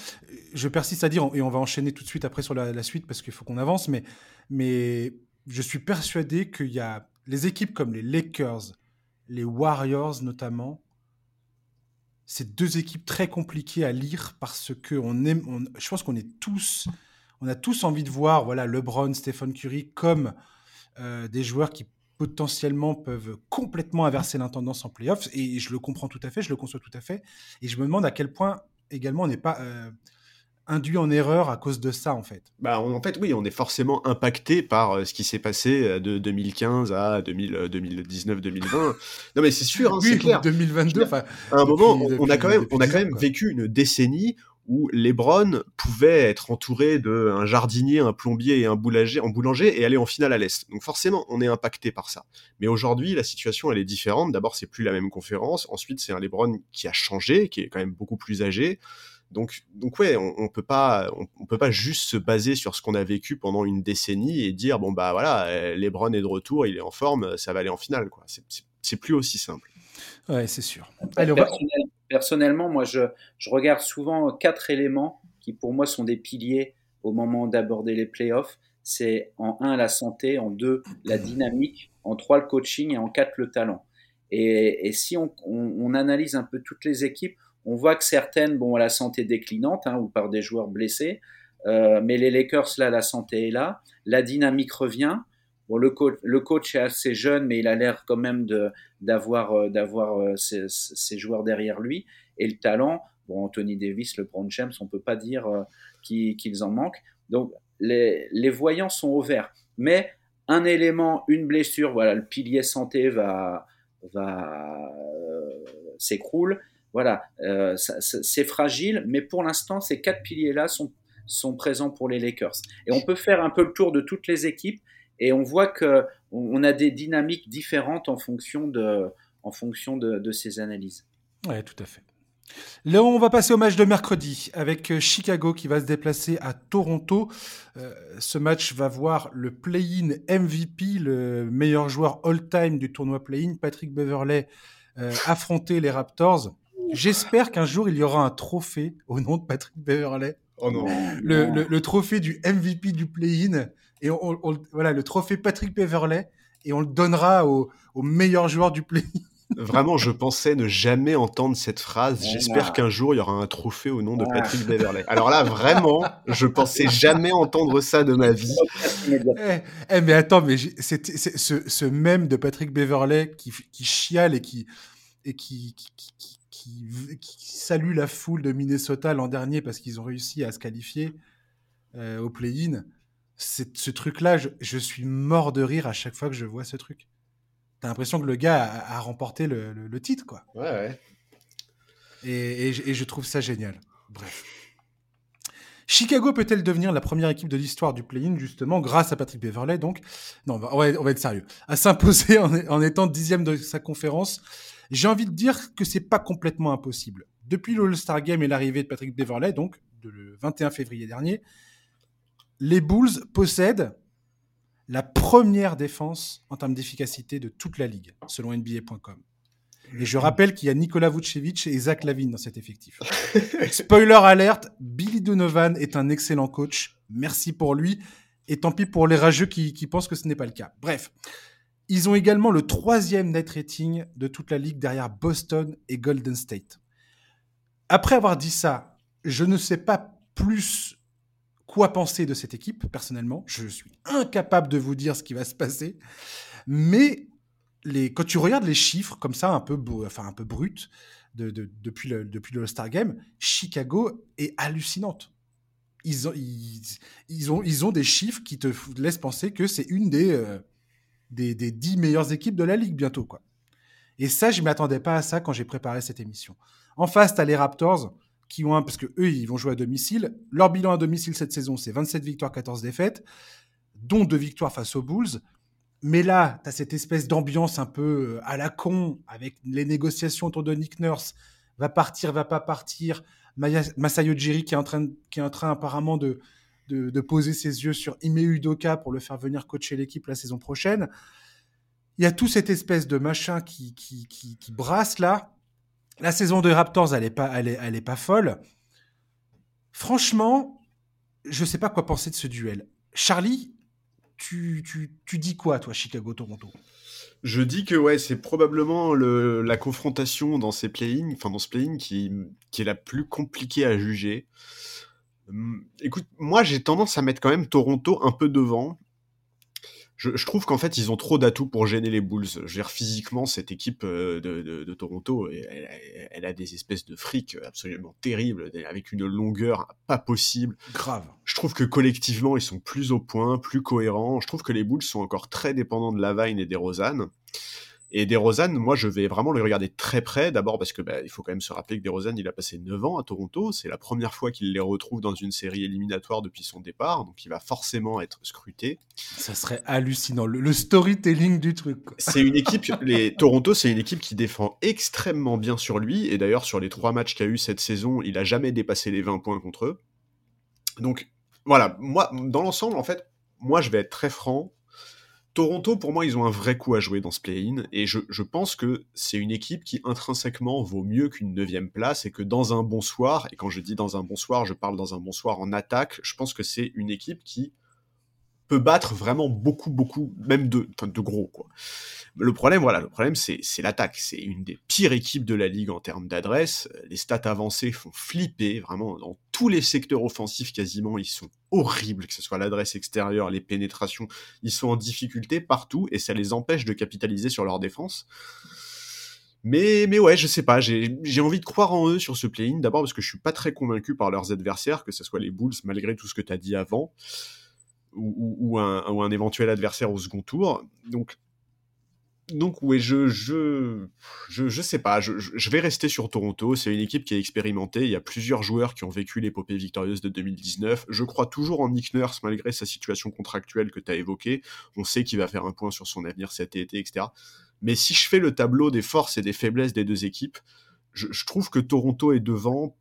je persiste à dire, et on va enchaîner tout de suite après sur la, suite parce qu'il faut qu'on avance, mais, je suis persuadé qu'il y a les équipes comme les Lakers, les Warriors notamment, c'est deux équipes très compliquées à lire parce que aime, je pense qu'on est tous, on a tous envie de voir, voilà, LeBron, Stephen Curry comme euh, des joueurs qui potentiellement peuvent complètement inverser l'intendance en playoffs. Et je le comprends tout à fait, je le conçois tout à fait. Et je me demande à quel point également on n'est pas euh, induit en erreur à cause de ça, en fait. Bah, en fait, oui, on est forcément impacté par euh, ce qui s'est passé euh, de 2015 à 2019, 2020. non, mais c'est sûr, hein, c'est clair. 2022. À un moment, on, a quand même, on a quand même vécu une décennie où Lebron pouvait être entouré d'un jardinier, un plombier et un boulanger, en boulanger et aller en finale à l'Est. Donc forcément, on est impacté par ça. Mais aujourd'hui, la situation, elle est différente. D'abord, c'est plus la même conférence. Ensuite, c'est un Lebron qui a changé, qui est quand même beaucoup plus âgé. Donc, donc ouais, on, on peut pas, on, peut pas juste se baser sur ce qu'on a vécu pendant une décennie et dire bon bah voilà, euh, LeBron est de retour, il est en forme, ça va aller en finale quoi. C'est plus aussi simple. Ouais, c'est sûr. Personnellement, moi je, je regarde souvent quatre éléments qui pour moi sont des piliers au moment d'aborder les playoffs. C'est en un la santé, en deux la dynamique, en trois le coaching et en quatre le talent. Et, et si on, on, on analyse un peu toutes les équipes, on voit que certaines, bon, la santé déclinante, hein, ou par des joueurs blessés, euh, mais les Lakers, là, la santé est là, la dynamique revient. Bon, le coach, est assez jeune, mais il a l'air quand même d'avoir euh, euh, ses, joueurs derrière lui et le talent. Bon, Anthony Davis, le Brown James, on peut pas dire qu'ils en manquent. Donc les, voyants sont au vert. Mais un élément, une blessure, voilà, le pilier santé va s'écroule voilà, euh, c'est fragile, mais pour l'instant, ces quatre piliers-là sont présents pour les Lakers. Et on peut faire un peu le tour de toutes les équipes et on voit que on a des dynamiques différentes en fonction de, en fonction de, ces analyses. Oui, tout à fait. Là, on va passer au match de mercredi avec euh, Chicago qui va se déplacer à Toronto. Euh, ce match va voir le play-in MVP, le meilleur joueur all-time du tournoi play-in, Patrick Beverley, affronter les Raptors. J'espère qu'un jour, il y aura un trophée au nom de Patrick Beverley. Oh non. Le, trophée du MVP du play-in. Et on, voilà, le trophée Patrick Beverley. Et on le donnera au, meilleur joueur du play-in. Vraiment, je pensais ne jamais entendre cette phrase. J'espère qu'un jour, il y aura un trophée au nom de Patrick Beverley. Alors là, vraiment, je pensais jamais entendre ça de ma vie. Eh, eh mais attends, mais c'est ce, ce même de Patrick Beverley qui, qui chiale et qui, et qui, qui qui, salue la foule de Minnesota l'an dernier parce qu'ils ont réussi à se qualifier euh, au play-in. Ce truc-là, je, suis mort de rire à chaque fois que je vois ce truc. T'as l'impression que le gars a, remporté le, titre, quoi. Ouais, ouais. Et, je trouve ça génial. Bref. Chicago peut-elle devenir la première équipe de l'histoire du play-in, justement, grâce à Patrick Beverley, donc? Non, on va, on va être sérieux. À s'imposer en, en, étant dixième de sa conférence j'ai envie de dire que c'est pas complètement impossible. Depuis l'All-Star Game et l'arrivée de Patrick Beverley, donc le 21 février dernier, les Bulls possèdent la première défense en termes d'efficacité de toute la ligue, selon NBA.com. Et je rappelle qu'il y a Nikola Vucevic et Zach Lavine dans cet effectif. Spoiler alerte, Billy Donovan est un excellent coach. Merci pour lui. Et tant pis pour les rageux qui, qui pensent que ce n'est pas le cas. Bref, ils ont également le troisième net rating de toute la ligue derrière Boston et Golden State. Après avoir dit ça, je ne sais pas plus quoi penser de cette équipe, personnellement. Je suis incapable de vous dire ce qui va se passer. Mais les, quand tu regardes les chiffres comme ça, un peu, enfin, un peu brut, de, depuis le, depuis All-Star Game, Chicago est hallucinante. Ils ont, ils, ont, ils ont des chiffres qui te laissent penser que c'est une des, euh, des, des 10 meilleures équipes de la ligue bientôt. quoi. Et ça, je ne m'attendais pas à ça quand j'ai préparé cette émission. En face, tu as les Raptors qui ont un, parce que eux, ils vont jouer à domicile. Leur bilan à domicile cette saison, c'est 27 victoires, 14 défaites, dont deux victoires face aux Bulls. Mais là, tu as cette espèce d'ambiance un peu euh, à la con, avec les négociations autour de Nick Nurse. Va partir, va pas partir. Masayo Jiri qui est en train, qui est en train apparemment de, de, poser ses yeux sur Ime Udoka pour le faire venir coacher l'équipe la saison prochaine. Il y a tout cette espèce de machin qui, qui, qui, brasse là. La saison de Raptors, elle n'est pas, elle est, elle est pas folle. Franchement, je ne sais pas quoi penser de ce duel. Charlie, tu, tu, tu dis quoi, toi, Chicago-Toronto je dis que ouais, c'est probablement le, la confrontation dans ces play dans ce play-in qui, qui est la plus compliquée à juger. Hum, écoute, moi j'ai tendance à mettre quand même Toronto un peu devant. Je, trouve qu'en fait, ils ont trop d'atouts pour gêner les Bulls. Je veux dire, physiquement, cette équipe euh, de, Toronto, elle, a des espèces de frics absolument terribles, avec une longueur pas possible. Grave. Je trouve que collectivement, ils sont plus au point, plus cohérents. Je trouve que les Bulls sont encore très dépendants de Lavine et des Rosanne. Et DeRozan, moi, je vais vraiment le regarder très près. D'abord parce que bah, il faut quand même se rappeler que DeRozan, il a passé 9 ans à Toronto. C'est la première fois qu'il les retrouve dans une série éliminatoire depuis son départ. Donc, il va forcément être scruté. Ça serait hallucinant. Le, storytelling du truc. C'est une équipe, les Toronto, c'est une équipe qui défend extrêmement bien sur lui. Et d'ailleurs, sur les trois matchs qu'il a eu cette saison, il a jamais dépassé les 20 points contre eux. Donc, voilà. Moi, dans l'ensemble, en fait, moi, je vais être très franc. Toronto, pour moi, ils ont un vrai coup à jouer dans ce play-in, et je, pense que c'est une équipe qui intrinsèquement vaut mieux qu'une neuvième place, et que dans un bon soir, et quand je dis dans un bon soir, je parle dans un bon soir en attaque, je pense que c'est une équipe qui peut battre vraiment beaucoup, beaucoup, même de, de gros, quoi. Le problème, voilà, le problème, c'est, l'attaque. C'est une des pires équipes de la ligue en termes d'adresse. Les stats avancées font flipper, vraiment, dans tous les secteurs offensifs quasiment, ils sont horribles, que ce soit l'adresse extérieure, les pénétrations, ils sont en difficulté partout, et ça les empêche de capitaliser sur leur défense. Mais, mais ouais, je sais pas, j'ai, envie de croire en eux sur ce play-in, d'abord parce que je suis pas très convaincu par leurs adversaires, que ce soit les Bulls, malgré tout ce que tu as dit avant, ou, un, éventuel adversaire au second tour. Donc donc oui, je, je, je, sais pas, je, vais rester sur Toronto. C'est une équipe qui est expérimentée. Il y a plusieurs joueurs qui ont vécu l'épopée victorieuse de 2019. Je crois toujours en Nick Nurse malgré sa situation contractuelle que tu as évoquée. On sait qu'il va faire un point sur son avenir cet été, etc. Mais si je fais le tableau des forces et des faiblesses des deux équipes, je trouve que Toronto est devant.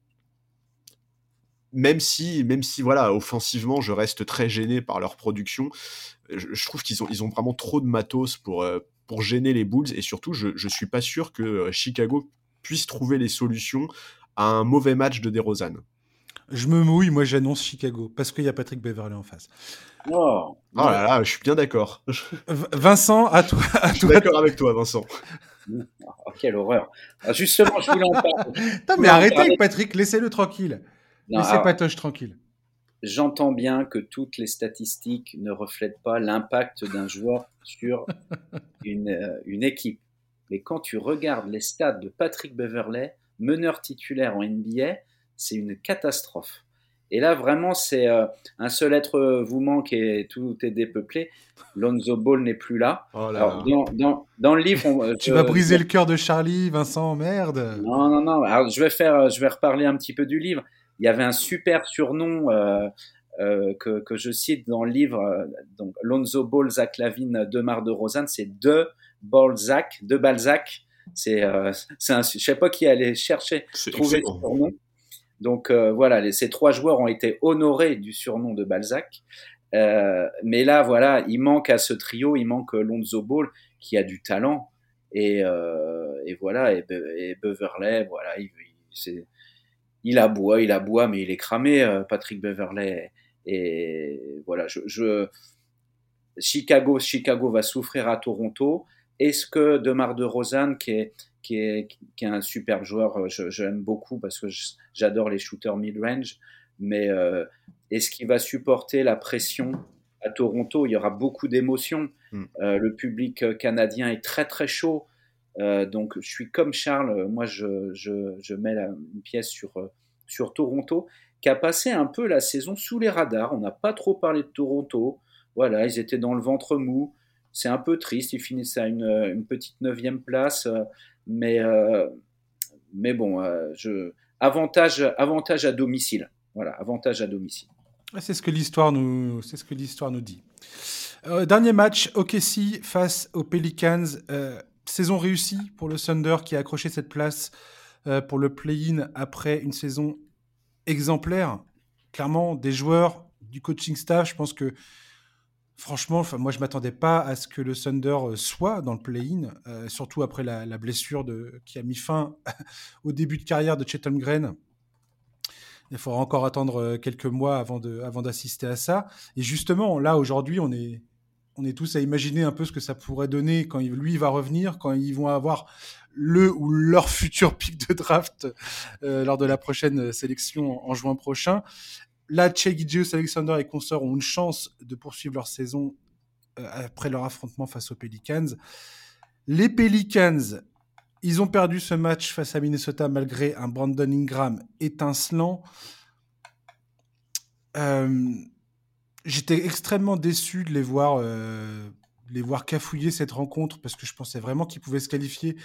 Même si, même si, voilà, offensivement, je reste très gêné par leur production, je, trouve qu'ils ont, ils ont vraiment trop de matos pour, euh, pour gêner les Bulls et surtout je ne suis pas sûr que euh, Chicago puisse trouver les solutions à un mauvais match de DeRozan. Je me mouille, moi j'annonce Chicago parce qu'il y a Patrick Beverley en face. Oh, oh là là, je suis bien d'accord. Vincent, à toi. je suis d'accord avec toi, Vincent. Oh, quelle horreur. Ah, justement, je voulais en parler. mais arrêtez avec Patrick, laissez-le tranquille. Laissez Patoche tranquille j'entends bien que toutes les statistiques ne reflètent pas l'impact d'un joueur sur une, euh, une, équipe. Mais quand tu regardes les stats de Patrick Beverley, meneur titulaire en NBA, c'est une catastrophe. Et là, vraiment, c'est euh, un seul être vous manque et tout est dépeuplé. Lonzo Ball n'est plus là. Oh dans, dans, le livre, euh, tu vas briser le cœur de Charlie, Vincent, merde. Non, non, non. Alors, je vais faire, je vais reparler un petit peu du livre. Il y avait un super surnom euh, euh, que, que, je cite dans le livre, euh, donc Lonzo Ball, Zach Lavine, Demar de Rosanne, c'est de Balzac, de Balzac. C'est, euh, c'est un, je sais pas qui allait chercher, trouver le surnom. Donc euh, voilà, les, ces trois joueurs ont été honorés du surnom de Balzac. Euh, mais là, voilà, il manque à ce trio, il manque Lonzo Ball qui a du talent et, et voilà, et, et Beverley, voilà, il, il, c'est, il aboie, il aboie, mais il est cramé, euh, Patrick Beverley. Et voilà, je, Chicago, Chicago va souffrir à Toronto. Est-ce que Demar de Rosanne, qui est, qui est, qui est un superbe joueur, euh, je, l'aime beaucoup parce que j'adore les shooters mid-range, mais euh, est-ce qu'il va supporter la pression à Toronto? Il y aura beaucoup d'émotions. Hmm. le public canadien est très très chaud. Euh, donc je suis comme Charles, moi je, je, je mets la, une pièce sur, euh, sur Toronto, qui a passé un peu la saison sous les radars. On n'a pas trop parlé de Toronto. Voilà, ils étaient dans le ventre mou. C'est un peu triste, ils finissent à une, une petite neuvième place. Euh, mais, mais bon, je, avantage, avantage à domicile. Voilà, avantage à domicile. C'est ce que l'histoire nous, c'est ce que l'histoire nous dit. dernier match, OKC face aux Pelicans saison réussie pour le Thunder qui a accroché cette place euh, pour le play-in après une saison exemplaire. Clairement, des joueurs, du coaching staff, je pense que franchement, moi je m'attendais pas à ce que le Thunder euh, soit dans le play-in, euh, surtout après la, blessure qui a mis fin au début de carrière de Chatham Green. Il faudra encore attendre quelques mois avant d'assister à ça. Et justement, là, aujourd'hui, on est, on est tous à imaginer un peu ce que ça pourrait donner quand lui va revenir, quand ils vont avoir le ou leur futur pic de draft euh, lors de la prochaine sélection en juin prochain. Là, Che Alexander et consorts ont une chance de poursuivre leur saison après leur affrontement face aux Pelicans. Les Pelicans, ils ont perdu ce match face à Minnesota malgré un Brandon Ingram étincelant. J'étais extrêmement déçu de les voir, les voir cafouiller cette rencontre parce que je pensais vraiment qu'ils pouvaient se qualifier.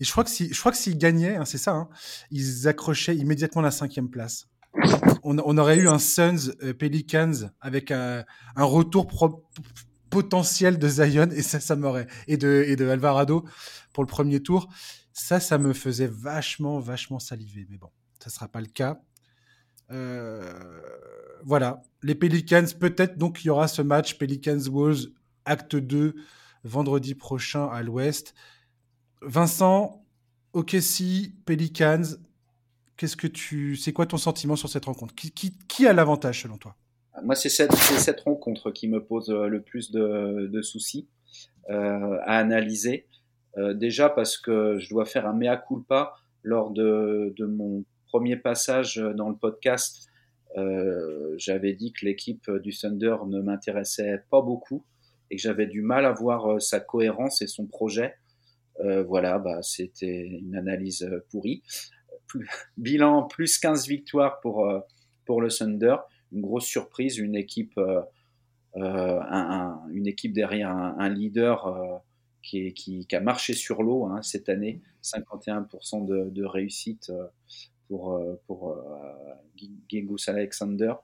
Et je crois que si, je crois que s'ils gagnaient, hein, c'est ça, hein, ils accrochaient immédiatement la cinquième place. On, aurait eu un Suns euh, Pelicans avec un, retour potentiel de Zion et ça, ça m'aurait et de et de Alvarado pour le premier tour. Ça, ça me faisait vachement, vachement saliver. Mais bon, ça sera pas le cas. Euh, voilà, les Pelicans, peut-être donc il y aura ce match Pelicans Wolves acte 2 vendredi prochain à l'Ouest. Vincent, OKC, Pelicans, qu'est-ce que tu, c'est quoi ton sentiment sur cette rencontre? Qui, a l'avantage selon toi? Moi, c'est cette, rencontre qui me pose euh, le plus de, soucis euh, à analyser. Déjà parce que je dois faire un mea culpa lors de mon premier passage dans le podcast. Euh, j'avais dit que l'équipe du Thunder ne m'intéressait pas beaucoup et que j'avais du mal à voir euh, sa cohérence et son projet. Euh, voilà, bah, c'était une analyse euh, pourrie. bilan plus 15 victoires pour, le Thunder. Une grosse surprise, une équipe, derrière un, leader qui, a marché sur l'eau hein, cette année. 51% de, de, réussite pour, pour Gegus Alexander.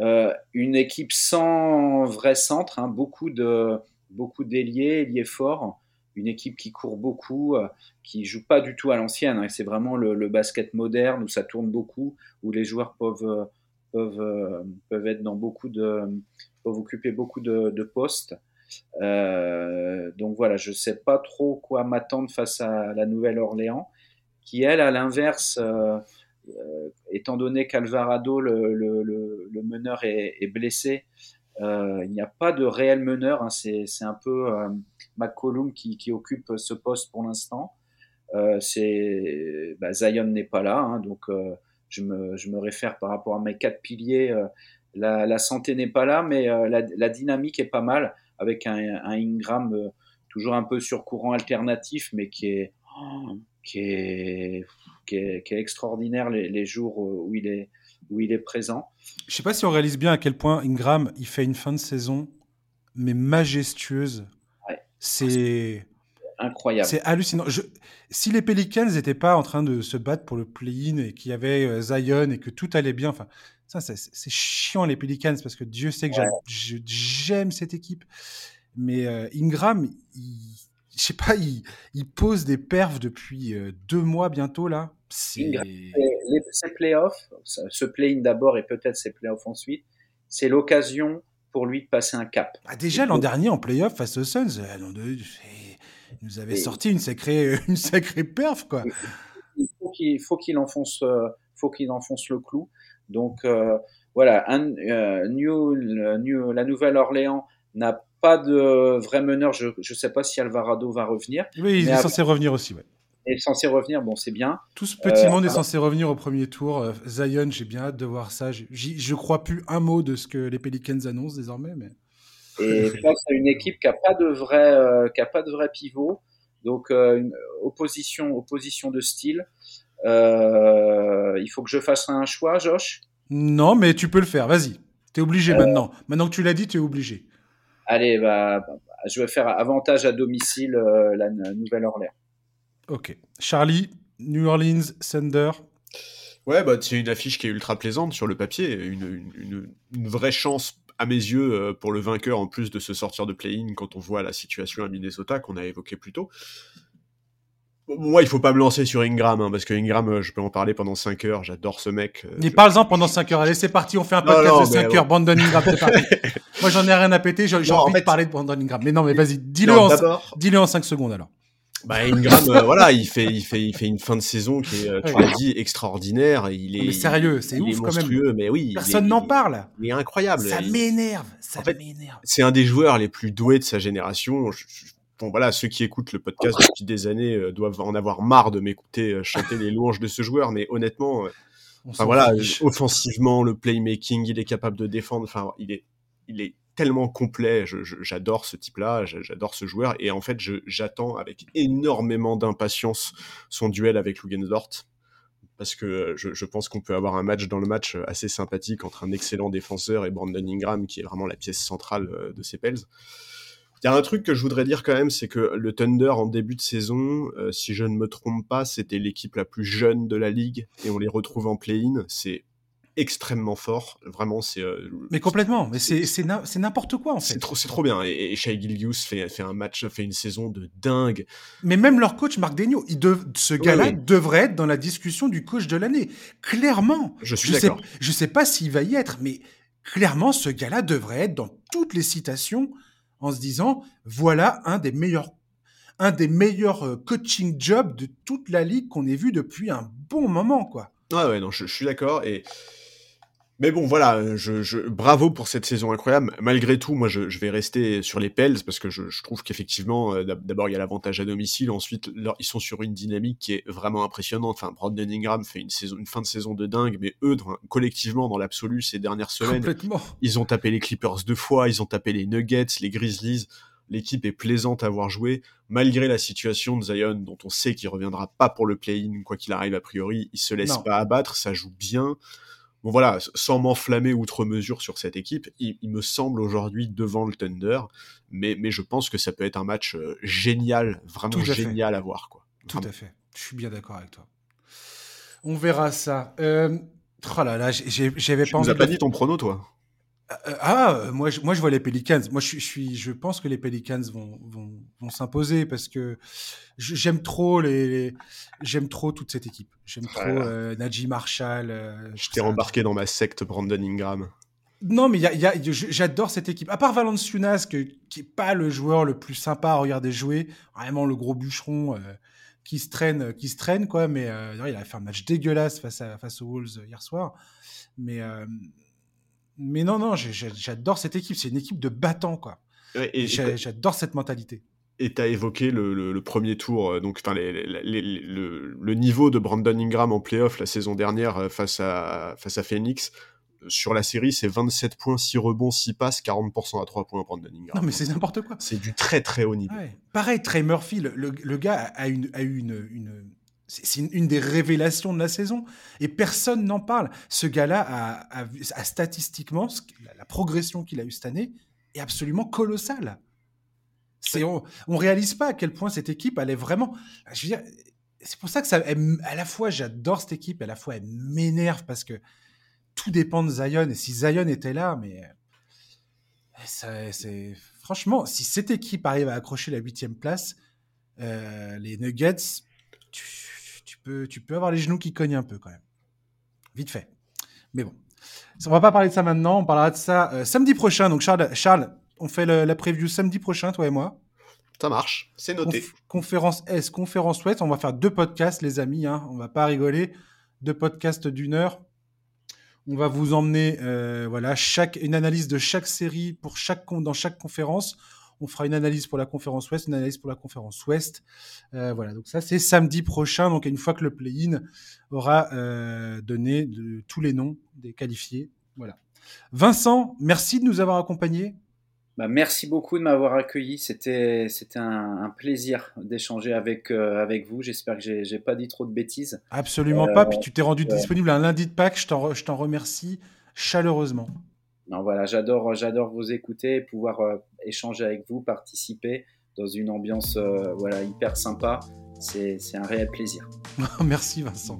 Euh, une équipe sans vrai centre, hein, beaucoup de beaucoup d'ailiers, ailiers forts, une équipe qui court beaucoup, euh, qui joue pas du tout à l'ancienne. Hein, c'est vraiment le, basket moderne où ça tourne beaucoup, où les joueurs peuvent euh, peuvent peuvent être dans beaucoup de peuvent occuper beaucoup de, de postes. donc voilà, je sais pas trop quoi m'attendre face à la Nouvelle-Orléans, qui elle, à l'inverse, euh, étant donné qu'Alvarado, le, meneur, est, blessé, euh, il n'y a pas de réel meneur. Hein. c'est, un peu euh, McCollum qui, occupe ce poste pour l'instant. bah, Zion n'est pas là, hein, donc je me, réfère par rapport à mes quatre piliers. La, santé n'est pas là, mais la, dynamique est pas mal avec un, un Ingram toujours un peu sur courant alternatif, mais qui est, qui est qui est, extraordinaire les, jours où il est, où il est présent. Je ne sais pas si on réalise bien à quel point Ingram, il fait une fin de saison, mais majestueuse. C'est incroyable. C'est hallucinant. Je... Si les Pelicans n'étaient pas en train de se battre pour le play-in et qu'il y avait euh, Zion et que tout allait bien, enfin, ça, c'est chiant les Pelicans parce que Dieu sait que j'aime cette équipe. Mais euh, Ingram, il, je sais pas, il, il, pose des perfs depuis euh, deux mois bientôt là. Ces playoffs, ce play-in d'abord et peut-être ses playoffs ensuite, c'est l'occasion pour lui de passer un cap. Ah, déjà l'an dernier en playoff face aux Suns, euh, il nous avait sorti une sacrée, une sacrée perf quoi. Il faut qu'il enfonce, euh, faut qu'il enfonce le clou. Donc voilà, un, New, New, la Nouvelle-Orléans n'a pas de vrai meneur. Je ne sais pas si Alvarado va revenir. Oui, il est censé revenir aussi. Ouais. Il est censé revenir, bon, c'est bien. Tout ce petit monde est euh, censé revenir au premier tour. Euh, Zion, j'ai bien hâte de voir ça. Je ne crois plus un mot de ce que les Pelicans annoncent désormais. Mais... Et face à une équipe qui n'a pas, de vrai, euh, qui a pas de vrai pivot. Donc, une opposition, opposition de style. il faut que je fasse un choix, Josh? Non, mais tu peux le faire. Vas-y. Tu es obligé maintenant. Maintenant que tu l'as dit, tu es obligé allez, bah, je vais faire avantage à domicile euh, la Nouvelle-Orléans. Ok. Charlie, New Orleans, Thunder. Ouais, bah, c'est une affiche qui est ultra plaisante sur le papier. Une, vraie chance, à mes yeux, euh, pour le vainqueur, en plus de se sortir de play-in quand on voit la situation à Minnesota qu'on a évoqué plus tôt. Moi, il faut pas me lancer sur Ingram, hein, parce que Ingram, euh, je peux en parler pendant 5 heures, j'adore ce mec. Mais euh, parle-en pendant 5 heures. Allez, c'est parti, on fait un podcast de 5 heures. Brandon Ingram, c'est parti. Moi, j'en ai rien à péter, j'ai envie en fait... de parler de Brandon Ingram. Mais non, mais vas-y, dis-le en, dis en 5 secondes alors. Bah Ingram, euh, voilà, il fait, il fait, il fait une fin de saison qui est, tu l'as dit, extraordinaire. Il est, mais sérieux, c'est ouf quand même. Mais oui, personne n'en parle. Il est incroyable. Ça m'énerve, ça m'énerve. C'est un des joueurs les plus doués de sa génération. Je, bon voilà, ceux qui écoutent le podcast depuis des années euh, doivent en avoir marre de m'écouter euh, chanter les louanges de ce joueur, mais honnêtement, euh, enfin voilà, offensivement, le playmaking, il est capable de défendre. Enfin, il est, il est tellement complet. J'adore ce type-là, j'adore ce joueur. Et en fait, j'attends avec énormément d'impatience son duel avec Lugensdort. Parce que je, pense qu'on peut avoir un match dans le match assez sympathique entre un excellent défenseur et Brandon Ingram, qui est vraiment la pièce centrale de ces Pels. Il y a un truc que je voudrais dire quand même, c'est que le Thunder en début de saison, euh, si je ne me trompe pas, c'était l'équipe la plus jeune de la ligue et on les retrouve en play-in. C'est extrêmement fort. Vraiment, c'est. Euh, mais complètement. Mais c'est n'importe quoi en fait. C'est trop, trop bien. Et, et Shai Gilgius fait, fait un match, fait une saison de dingue. Mais même leur coach Marc il ce gars-là devrait être dans la discussion du coach de l'année. Clairement. Je suis d'accord. Je sais pas s'il va y être, mais clairement, ce gars-là devrait être dans toutes les citations en se disant voilà un des meilleurs un des meilleurs euh, coaching jobs de toute la ligue qu'on ait vu depuis un bon moment quoi. Ouais ouais non je, je suis d'accord et mais bon, voilà, je, bravo pour cette saison incroyable. Malgré tout, moi, je, vais rester sur les Pels parce que je, trouve qu'effectivement, euh, d'abord, il y a l'avantage à domicile. Ensuite, ils sont sur une dynamique qui est vraiment impressionnante. Enfin, Brandon Ingram fait une, saison, une fin de saison de dingue, mais eux, collectivement, dans l'absolu, ces dernières semaines, ils ont tapé les Clippers deux fois, ils ont tapé les Nuggets, les Grizzlies. L'équipe est plaisante à voir jouer, malgré la situation de Zion, dont on sait qu'il reviendra pas pour le play-in, quoi qu'il arrive a priori. Il se laisse pas abattre, ça joue bien bon voilà, sans m'enflammer outre mesure sur cette équipe, il, me semble aujourd'hui devant le Thunder, mais, mais je pense que ça peut être un match euh, génial, vraiment génial à voir. Quoi. Tout à fait, je suis bien d'accord avec toi. On verra ça. Euh... Oh là là, j'avais pas. Tu nous as pas dit ton prono, toi? Ah, euh, moi je, moi je vois les Pelicans. Moi je, suis, je pense que les Pelicans vont, vont, vont s'imposer parce que j'aime trop les, j'aime trop toute cette équipe. J'aime trop euh, Najee Marshall. je t'ai embarqué dans ma secte Brandon Ingram. Non, mais y a, y a, j'adore cette équipe. À part Valenciunas, que, qui est pas le joueur le plus sympa à regarder jouer, vraiment le gros bûcheron qui se traîne, qui se traîne quoi. Mais il a fait un match dégueulasse face à face aux Wolves hier soir. Mais mais non, non, j'adore cette équipe. C'est une équipe de battants, quoi. et j'adore cette mentalité. Et tu as évoqué le, premier tour, euh, donc le, niveau de Brandon Ingram en playoff la saison dernière euh, face à, face à Phoenix. Sur la série, c'est 27 points, 6 rebonds, 6 passes, 40% à 3 points Brandon Ingram. Non, mais c'est n'importe quoi. C'est du très très haut niveau. Pareil, Trey Murphy, le, gars a, une, a eu une, une c'est une, des révélations de la saison et personne n'en parle. Ce gars-là a, statistiquement la, progression qu'il a eue cette année est absolument colossale. C'est on, on réalise pas à quel point cette équipe elle est vraiment. Je veux dire, c'est pour ça que ça, à la fois j'adore cette équipe, à la fois elle m'énerve parce que tout dépend de Zion et si Zion était là, mais c'est franchement si cette équipe arrive à accrocher la huitième place, euh, les Nuggets, peux, tu peux avoir les genoux qui cognent un peu quand même. Vite fait. Mais bon. On va pas parler de ça maintenant, on parlera de ça euh, samedi prochain. Donc Charles, Charles on fait la preview samedi prochain, toi et moi. Ça marche, c'est noté. conférence S, conférence Ouest, on va faire deux podcasts, les amis, hein, on va pas rigoler. Deux podcasts d'une heure. On va vous emmener euh, voilà, chaque, une analyse de chaque série pour chaque, dans chaque conférence. On fera une analyse pour la conférence Ouest, une analyse pour la conférence Ouest. Euh, voilà, donc ça c'est samedi prochain, donc une fois que le play-in aura euh, donné tous les noms des qualifiés. Voilà. Vincent, merci de nous avoir accompagnés. Bah, merci beaucoup de m'avoir accueilli. C'était un, plaisir d'échanger avec euh, avec vous. J'espère que j'ai pas dit trop de bêtises. Absolument pas. Puis tu t'es rendu disponible un lundi de Pâques. Je t'en remercie chaleureusement. Non, voilà, j'adore, j'adore vous écouter, pouvoir euh, échanger avec vous, participer dans une ambiance euh, voilà hyper sympa. C'est, un réel plaisir. merci Vincent.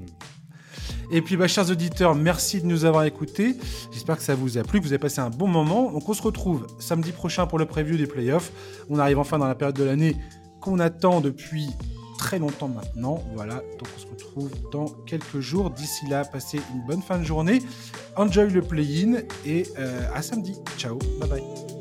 Et puis, bah, chers auditeurs, merci de nous avoir écoutés. J'espère que ça vous a plu, que vous avez passé un bon moment. Donc, on se retrouve samedi prochain pour le preview des playoffs. On arrive enfin dans la période de l'année qu'on attend depuis très longtemps maintenant. Voilà, donc on se retrouve dans quelques jours. D'ici là, passez une bonne fin de journée. Enjoy le play-in et euh, à samedi. Ciao, bye bye.